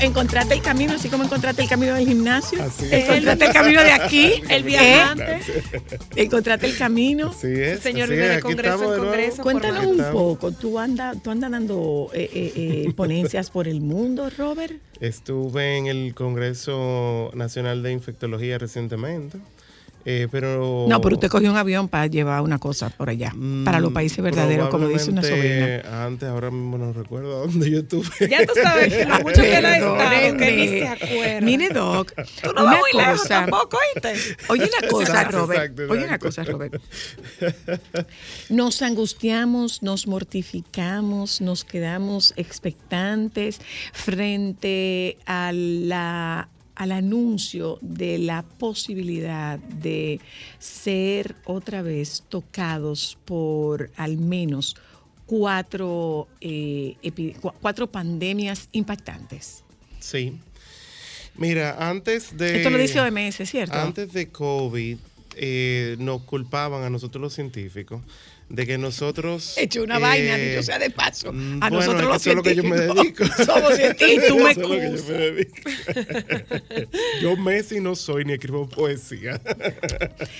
Encontraste el camino, así como encontraste el camino del gimnasio. Encontraste el camino de aquí. El ¿eh? viajante. Encontraste el camino. Así es. señor vive de congreso en congreso. Cuéntanos un poco, ¿tú andas tú anda dando eh, eh, eh, ponencias por el mundo, Robert? Estuve en el Congreso Nacional de Infectología recientemente, eh, pero... No, pero usted cogió un avión para llevar una cosa por allá, para los Mm, países verdaderos, como dice una sobrina. Antes, ahora mismo no recuerdo a dónde yo estuve. Ya tú sabes lo mucho que él ha estado, que ni se acuerda. Mire, Doc, Tú no vas muy lejos cosa. tampoco, ¿oíste? Oye una cosa, Exacto, Robert. exacto, Oye una cosa, Robert. Nos angustiamos, nos mortificamos, nos quedamos expectantes frente a la al anuncio de la posibilidad de ser otra vez tocados por al menos cuatro, eh, cuatro pandemias impactantes. Sí. Mira, antes de... Esto lo dice OMS, ¿cierto? Antes de COVID, eh, nos culpaban a nosotros los científicos de que nosotros... He hecho una eh, vaina, dicho sea de paso. mm, A bueno, nosotros los eso es lo que yo me dedico. somos científicos. Eso Tú me es lo que yo excusas. me dedico. Yo Messi no soy ni escribo poesía.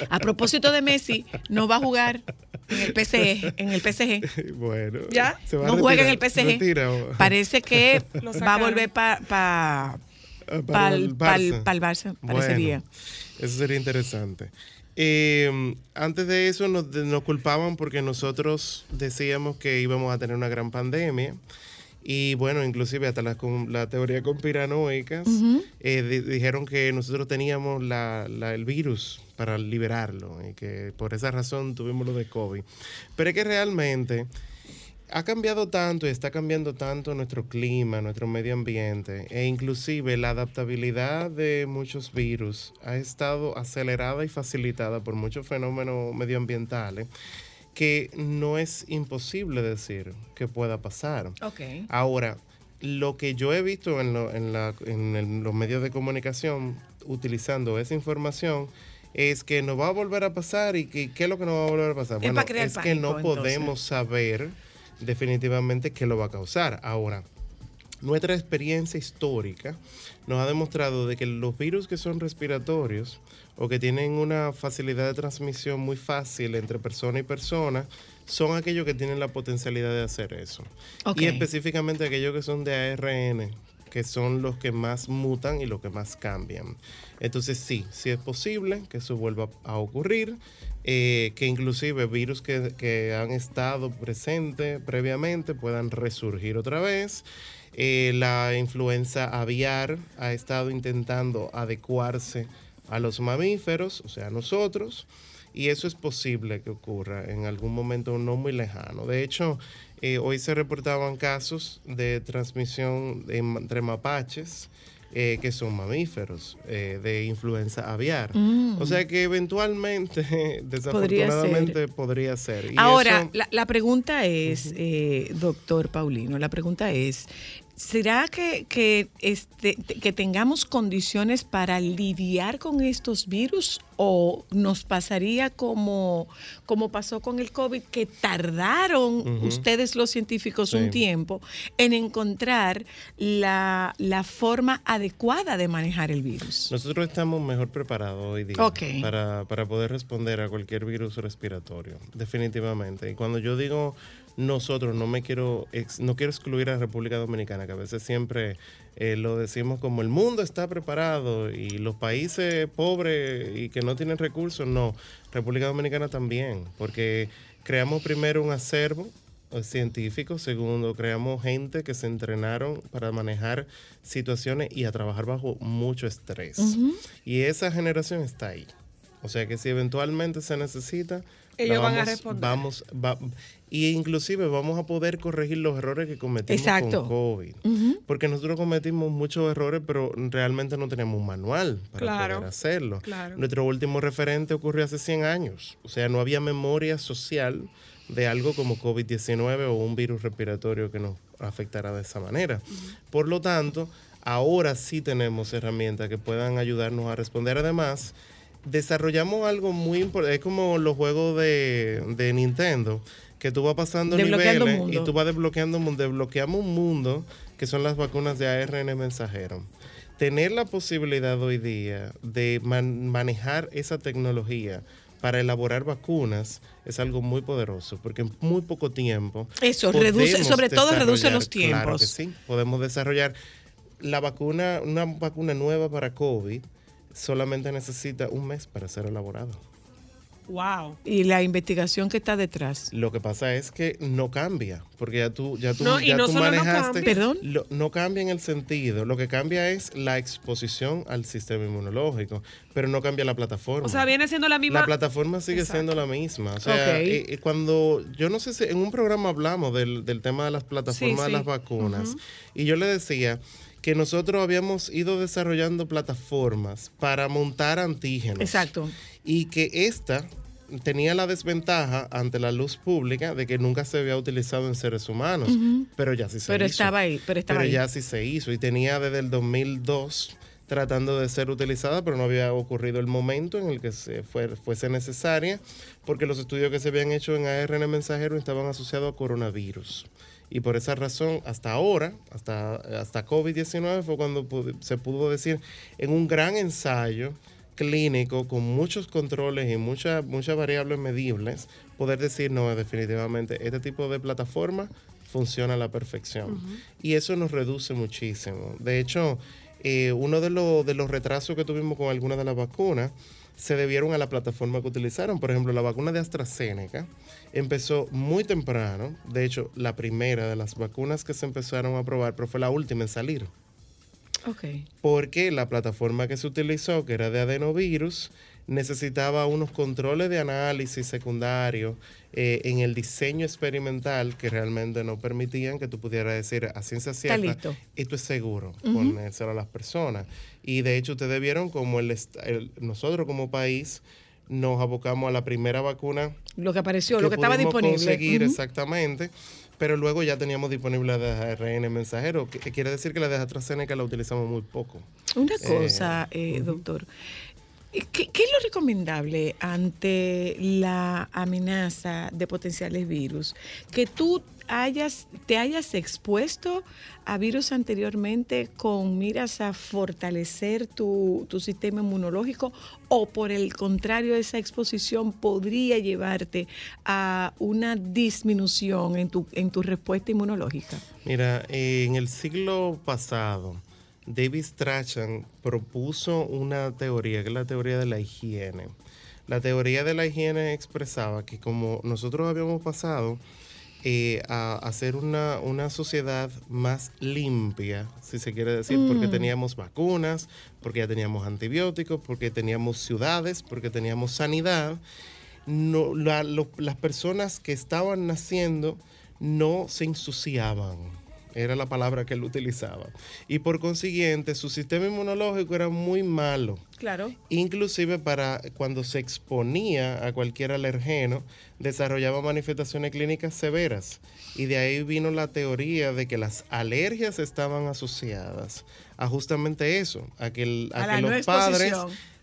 A propósito de Messi, no va a jugar en el PSG. En el PSG. bueno. ¿Ya? se va a No juega en el retirar. PSG. Retira Parece que Lo va a volver para Ah, pa, el Barça. Barça, Bueno, parecería. Eso sería interesante. Eh, antes de eso nos, culpaban porque nosotros decíamos que íbamos a tener una gran pandemia. Y bueno, inclusive hasta la, con- la teoría conspiranoicas eh, di- dijeron que nosotros teníamos la- la- el virus para liberarlo y que por esa razón tuvimos lo de COVID. Pero es que realmente ha cambiado tanto y está cambiando tanto nuestro clima, nuestro medio ambiente e inclusive la adaptabilidad de muchos virus ha estado acelerada y facilitada por muchos fenómenos medioambientales que no es imposible decir que pueda pasar. Ok. Ahora, lo que yo he visto en, lo- en la- en el- los medios de comunicación utilizando esa información es que nos va a volver a pasar y que, qué es lo que nos va a volver a pasar. Es es que no podemos saber definitivamente qué lo va a causar. Ahora, nuestra experiencia histórica nos ha demostrado de que los virus que son respiratorios o que tienen una facilidad de transmisión muy fácil entre persona y persona son aquellos que tienen la potencialidad de hacer eso. Y específicamente aquellos que son de ARN, que son los que más mutan y los que más cambian. Entonces sí, sí es posible que eso vuelva a ocurrir, eh, que inclusive virus que, que han estado presentes previamente puedan resurgir otra vez. Eh, la influenza aviar ha estado intentando adecuarse a los mamíferos, o sea, a nosotros, y eso es posible que ocurra en algún momento no muy lejano. De hecho, eh, hoy se reportaban casos de transmisión entre mapaches, eh, que son mamíferos, eh, de influenza aviar. Mm. O sea que eventualmente, desafortunadamente, podría ser. Ahora, eso- la, la pregunta es, eh, doctor Paulino, la pregunta es, ¿será que, que, este, que tengamos condiciones para lidiar con estos virus o nos pasaría como, como pasó con el COVID, que tardaron ustedes los científicos Sí. un tiempo en encontrar la, la forma adecuada de manejar el virus? Nosotros estamos mejor preparados hoy día para, para poder responder a cualquier virus respiratorio, definitivamente. Y cuando yo digo nosotros, no me quiero, no quiero excluir a la República Dominicana, que a veces siempre eh, lo decimos como el mundo está preparado y los países pobres y que no tienen recursos, no. República Dominicana también, porque creamos primero un acervo eh, científico, segundo, creamos gente que se entrenaron para manejar situaciones y a trabajar bajo mucho estrés. Y esa generación está ahí. O sea que si eventualmente se necesita, Ellos van a responder. Vamos, va- y inclusive vamos a poder corregir los errores que cometimos Exacto. con COVID. Porque nosotros cometimos muchos errores, pero realmente no teníamos un manual para Claro, poder hacerlo. claro. Nuestro último referente ocurrió hace 100 años. O sea, no había memoria social de algo como COVID-19 o un virus respiratorio que nos afectara de esa manera. Por lo tanto, ahora sí tenemos herramientas que puedan ayudarnos a responder. Además, desarrollamos algo muy importante. Es como los juegos de, de Nintendo, que tú vas pasando niveles mundo. y tú vas desbloqueando un mundo. Desbloqueamos un mundo que son las vacunas de ARN mensajero. tener la posibilidad hoy día de man- manejar esa tecnología para elaborar vacunas es algo muy poderoso, porque en muy poco tiempo. Eso, reduce- sobre todo reduce los Claro tiempos. que sí, podemos desarrollar la vacuna, una vacuna nueva para COVID solamente necesita un mes para ser elaborada. Wow. Y la investigación que está detrás. Lo que pasa es que no cambia, porque ya tú, ya tú, No, y ya no tú solo no manejaste. cambia. Perdón. Lo- no cambia en el sentido, lo que cambia es la exposición al sistema inmunológico, pero no cambia la plataforma. O sea, viene siendo la misma. La plataforma sigue Exacto. siendo la misma. O sea, Ok. eh, eh, cuando yo no sé si en un programa hablamos del, del tema de las plataformas Sí, de las vacunas y yo le decía que nosotros habíamos ido desarrollando plataformas para montar antígenos. Exacto. Y que esta tenía la desventaja ante la luz pública de que nunca se había utilizado en seres humanos, pero ya sí se Pero hizo. estaba ahí, pero estaba Pero ahí. ya sí se hizo y tenía desde el 2002 tratando de ser utilizada, pero no había ocurrido el momento en el que se fue- fuese necesaria, porque los estudios que se habían hecho en ARN mensajero estaban asociados a coronavirus. Y por esa razón, hasta ahora, hasta, hasta COVID-19 fue cuando se pudo decir en un gran ensayo clínico con muchos controles y muchas muchas variables medibles, poder decir, no, definitivamente, este tipo de plataforma funciona a la perfección. Y eso nos reduce muchísimo. De hecho, eh, uno de, los- de los retrasos que tuvimos con algunas de las vacunas se debieron a la plataforma que utilizaron. Por ejemplo, la vacuna de AstraZeneca empezó muy temprano. De hecho, la primera de las vacunas que se empezaron a probar, pero fue la última en salir Ok. porque la plataforma que se utilizó, que era de adenovirus, necesitaba unos controles de análisis secundarios eh, en el diseño experimental que realmente no permitían que tú pudieras decir a ciencia cierta, esto es seguro, ponérselo a las personas. Y de hecho ustedes vieron como el, el- nosotros como país nos abocamos a la primera vacuna Lo que apareció, lo que estaba disponible. conseguir exactamente, pero luego ya teníamos disponible la de ARN mensajero, que que quiere decir que la de AstraZeneca la utilizamos muy poco. Una Eh, cosa, eh, doctor. ¿Qué, es lo recomendable ante la amenaza de potenciales virus? Que tú hayas, te hayas expuesto a virus anteriormente con miras a fortalecer tu, tu sistema inmunológico o por el contrario esa exposición podría llevarte a una disminución en tu, en tu respuesta inmunológica. Mira, en el siglo pasado, David Strachan propuso una teoría, que es la teoría de la higiene. La teoría de la higiene expresaba que como nosotros habíamos pasado eh, a hacer una, una sociedad más limpia, si se quiere decir, porque teníamos vacunas, porque ya teníamos antibióticos, porque teníamos ciudades, porque teníamos sanidad, no, la- lo- las personas que estaban naciendo no se ensuciaban. Era la palabra que él utilizaba. Y por consiguiente, su sistema inmunológico era muy malo. Claro. Inclusive para cuando se exponía a cualquier alergeno, desarrollaba manifestaciones clínicas severas. Y de ahí vino la teoría de que las alergias estaban asociadas a justamente eso, a que, el- a que los padres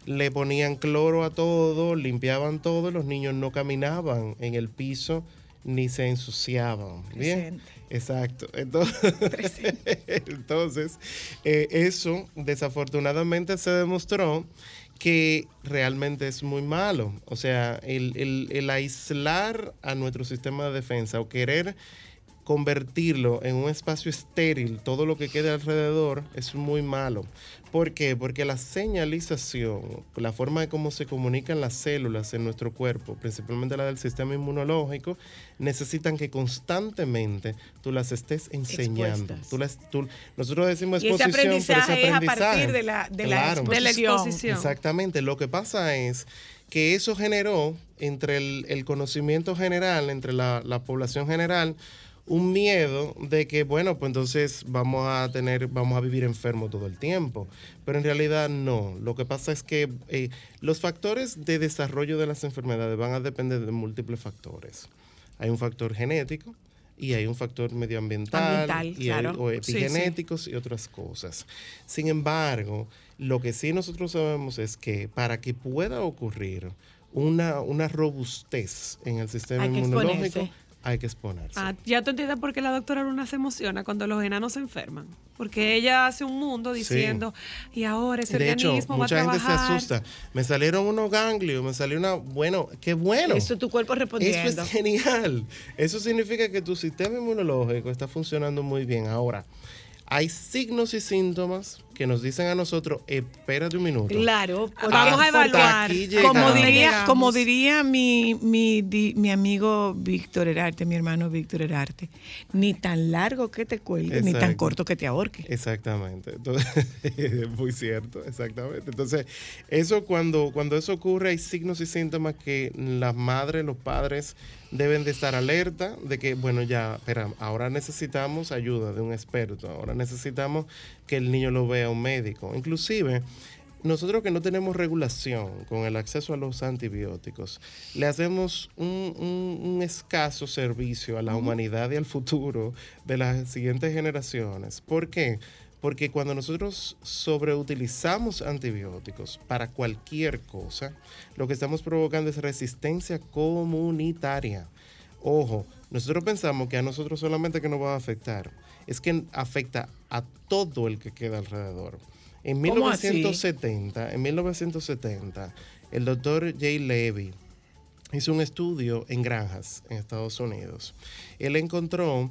le ponían cloro a todo, limpiaban todo, los niños no caminaban en el piso ni se ensuciaban. Bien, Presente. exacto. Entonces, entonces eh, eso desafortunadamente se demostró que realmente es muy malo. O sea, el, el- el aislar a nuestro sistema de defensa o querer convertirlo en un espacio estéril, todo lo que quede alrededor, es muy malo. ¿Por qué? Porque la señalización, la forma de cómo se comunican las células en nuestro cuerpo, principalmente la del sistema inmunológico, necesitan que constantemente tú las estés enseñando. Expuestas. Tú las, tú- nosotros decimos Y ese exposición, pero ese aprendizaje es a aprendizaje. partir de la, de la Claro. De la exposición. exposición. Exactamente. Lo que pasa es que eso generó entre el, el conocimiento general, entre la, la población general, un miedo de que, bueno, pues entonces vamos a tener, vamos a vivir enfermos todo el tiempo. Pero en realidad no. Lo que pasa es que eh, los factores de desarrollo de las enfermedades van a depender de múltiples factores. Hay un factor genético y hay un factor medioambiental Ambiental, y hay- claro. o Sí, sí. epigenéticos y otras cosas. Sin embargo, lo que sí nosotros sabemos es que para que pueda ocurrir una, una robustez en el sistema Hay inmunológico. Hay que exponerse. Ah, ya tú entiendes por qué la doctora Luna se emociona cuando los enanos se enferman. Porque ella hace un mundo diciendo, y ahora ese de hecho, organismo va a mucha gente se asusta. Me salieron unos ganglios, me salió una... Bueno, qué bueno. Eso es tu cuerpo respondiendo. Eso es genial. Eso significa que tu sistema inmunológico está funcionando muy bien. Ahora, hay signos y síntomas que nos dicen a nosotros, espérate un minuto. Claro, porque- Vamos a evaluar. Como diría, como diría mi, mi, di- mi amigo Víctor Herarte, mi hermano Víctor Herarte, ni tan largo que te cuelgue, ni tan corto que te ahorque. Exactamente. Entonces, es muy cierto, exactamente. Entonces, eso cuando, cuando eso ocurre, hay signos y síntomas que las madres, los padres deben de estar alerta de que, bueno, ya, espera, ahora necesitamos ayuda de un experto, ahora necesitamos que el niño lo vea un médico. Inclusive, nosotros que no tenemos regulación con el acceso a los antibióticos, le hacemos un, un- un escaso servicio a la humanidad y al futuro de las siguientes generaciones. ¿Por qué? Porque cuando nosotros sobreutilizamos antibióticos para cualquier cosa, lo que estamos provocando es resistencia comunitaria. Ojo, nosotros pensamos que a nosotros solamente que nos va a afectar, es que afecta a todo el que queda alrededor. En ¿Cómo así? 1970, en 1970, el doctor Jay Levy hizo un estudio en granjas en Estados Unidos. Él encontró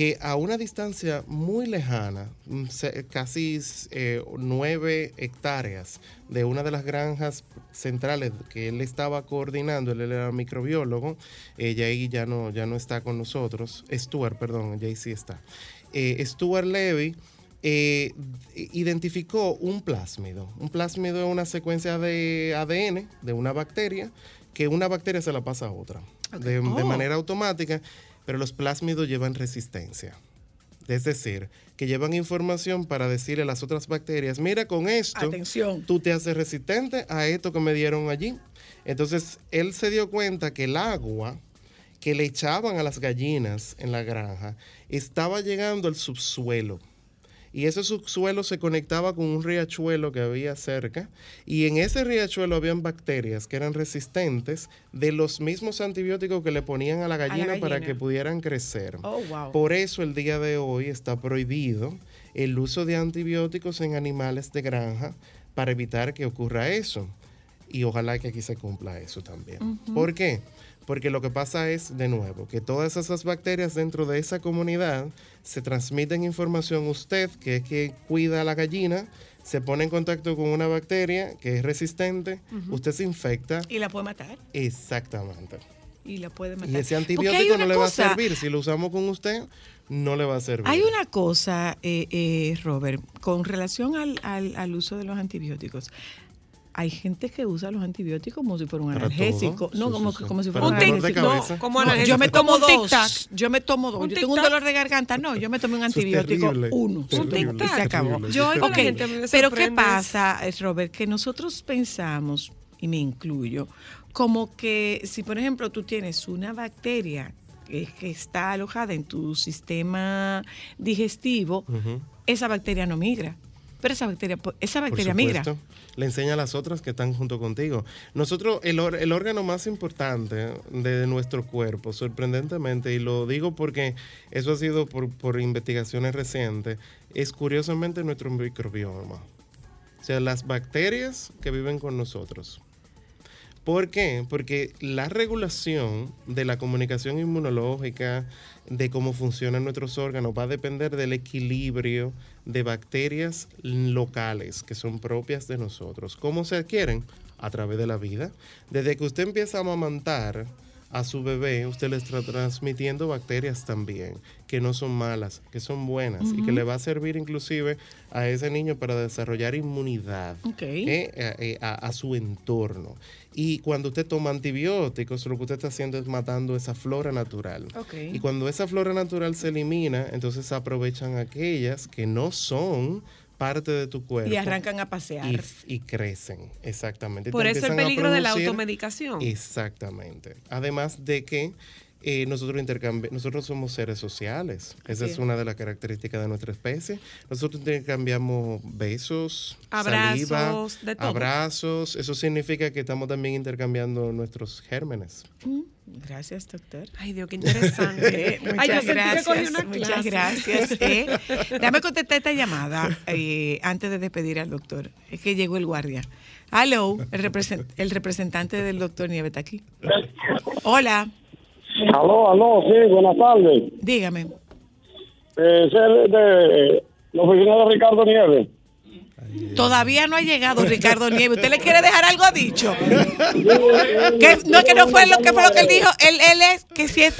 que a una distancia muy lejana, mm, casi eh, nueve hectáreas de una de las granjas centrales que él estaba coordinando, él era microbiólogo, eh, Jay ya no, ya no está con nosotros, Stuart, perdón, Jay sí está. Eh, Stuart Levy eh, identificó un plásmido. Un plásmido es una secuencia de ADN de una bacteria que una bacteria se la pasa a otra de, de Oh. manera automática, pero los plásmidos llevan resistencia. Es decir, que llevan información para decirle a las otras bacterias, mira, con esto Atención. tú te haces resistente a esto que me dieron allí. Entonces, él se dio cuenta que el agua que le echaban a las gallinas en la granja estaba llegando al subsuelo. Y ese subsuelo se conectaba con un riachuelo que había cerca. Y en ese riachuelo habían bacterias que eran resistentes de los mismos antibióticos que le ponían a la gallina, para gallina. que pudieran crecer. Oh, wow. Por eso el día de hoy está prohibido el uso de antibióticos en animales de granja para evitar que ocurra eso. Y ojalá que aquí se cumpla eso también. ¿Por qué? Porque lo que pasa es, de nuevo, que todas esas bacterias dentro de esa comunidad se transmiten información. Usted, que es que cuida a la gallina, se pone en contacto con una bacteria que es resistente, usted se infecta. Y la puede matar. Exactamente. Y la puede matar. Y ese antibiótico no le va a servir. Si lo usamos con usted, no le va a servir. Hay una cosa, eh, eh, Robert, con relación al, al- al uso de los antibióticos. Hay gente que usa los antibióticos como si fuera un Para analgésico. todo. No, Sí, como, sí, sí. como si fuera un de analgésico. como No, analgésico, yo me tomo un dos. tic-tac. Yo me tomo dos. Un Yo tengo un dolor de garganta. No, yo me tomé un es antibiótico uno. Un tic-tac. es se acabó. Yo es oigo a la Ok, gente, a mí me pero ¿qué pasa, eh, Robert? Que nosotros pensamos, y me incluyo, como que si, por ejemplo, tú tienes una bacteria que, que está alojada en tu sistema digestivo, esa bacteria no migra. Pero esa bacteria, esa Por bacteria migra. supuesto. Le enseña a las otras que están junto contigo. Nosotros, el, or- el órgano más importante de nuestro cuerpo, sorprendentemente, y lo digo porque eso ha sido por, por investigaciones recientes, es curiosamente nuestro microbioma. O sea, las bacterias que viven con nosotros. ¿Por qué? Porque la regulación de la comunicación inmunológica, de cómo funcionan nuestros órganos, va a depender del equilibrio de bacterias locales que son propias de nosotros. ¿Cómo se adquieren? A través de la vida. Desde que usted empieza a amamantar a su bebé, usted le está transmitiendo bacterias también, que no son malas, que son buenas y que le va a servir inclusive a ese niño para desarrollar inmunidad eh, eh, eh, a, a su entorno. Y cuando usted toma antibióticos, lo que usted está haciendo es matando esa flora natural. Y cuando esa flora natural se elimina, entonces aprovechan aquellas que no son parte de tu cuerpo. Y arrancan a pasear. y, crecen, exactamente. Por eso el peligro de la automedicación. Exactamente. Además de que eh, nosotros nosotros somos seres sociales. Esa es una de las características de nuestra especie. Nosotros intercambiamos besos, Abrazos, saliva, de todo. abrazos. Eso significa que estamos también intercambiando nuestros gérmenes. Gracias, doctor. Ay, Dios, qué interesante. Eh, muchas Ay, yo sentí que gracias, cogí una muchas gracias. eh. Déjame contestar esta llamada eh, antes de despedir al doctor. Es que llegó el guardia. Hello, el, represent- el representante del doctor Nieves está aquí. Hola, Aló, aló, sí, buenas tardes. dígame. Eh, soy de, de la oficina de Ricardo Nieves. Todavía no ha llegado Ricardo Nieves. ¿Usted le quiere dejar algo dicho? Que, no, que no fue lo que fue lo que él dijo. Él, él es que si es.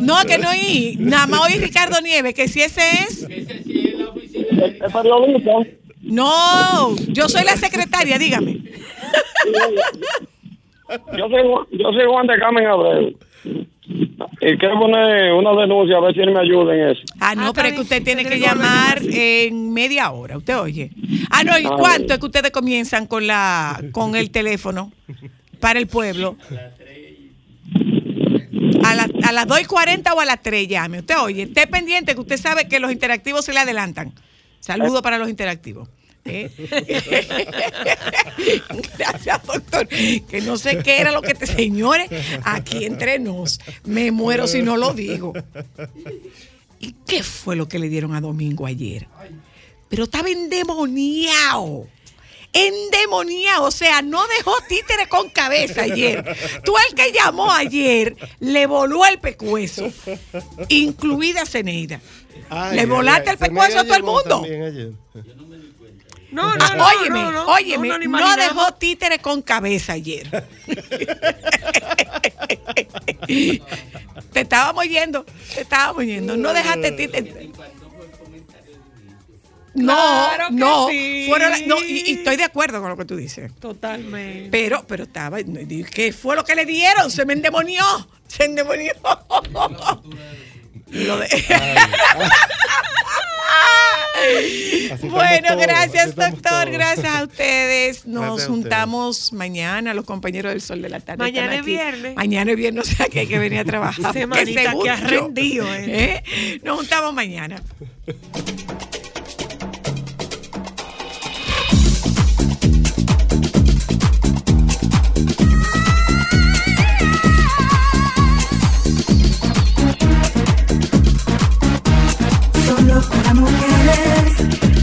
No, que no oí. Nada más oí Ricardo Nieves, que si ese es. ¿Es periodista? No, yo soy la secretaria, dígame. Yo soy, yo soy Juan de Carmen Abreu. Y quiero poner una denuncia, a ver si él me ayuda en eso. Ah, no, pero es que usted tiene que llamar en media hora, usted oye. Ah, no, ¿y Ah, cuánto es que ustedes comienzan con la con el teléfono para el pueblo? A, la- a las 2 y 40 o a las 3 llame. Usted oye, esté pendiente que usted sabe que los interactivos se le adelantan. Saludo para los interactivos. ¿Eh? Gracias, doctor. Que no sé qué era lo que te, señores, aquí entre nos. Me muero si no lo digo. ¿Y qué fue lo que le dieron a Domingo ayer? Pero estaba endemoniado. Endemoniado. O sea, no dejó títere con cabeza ayer. Tú el que llamó ayer le voló el pecueso, incluida Ceneida. Ay, le volaste ay, el pecueso a todo el mundo. también ayer. No, no, óyeme, no, no, óyeme, no, no, no, no imaginamos. dejó títere con cabeza ayer. te estábamos yendo, te estábamos yendo. No dejaste títere. No, Claro que no, sí. fueron no, y, y estoy de acuerdo con lo que tú dices. Totalmente. Pero, pero estaba, ¿qué fue lo que le dieron? Se me endemonió, se endemonió. Lo de- bueno, todos, gracias doctor, todos. gracias a ustedes. Nos Gracias a ustedes. juntamos mañana, los compañeros del Sol de la Tarde. Mañana es viernes. Mañana es viernes, o sea que hay que venir a trabajar. Semanita que ha yo, rendido, ¿eh? ¿eh? Nos juntamos mañana. Thank you.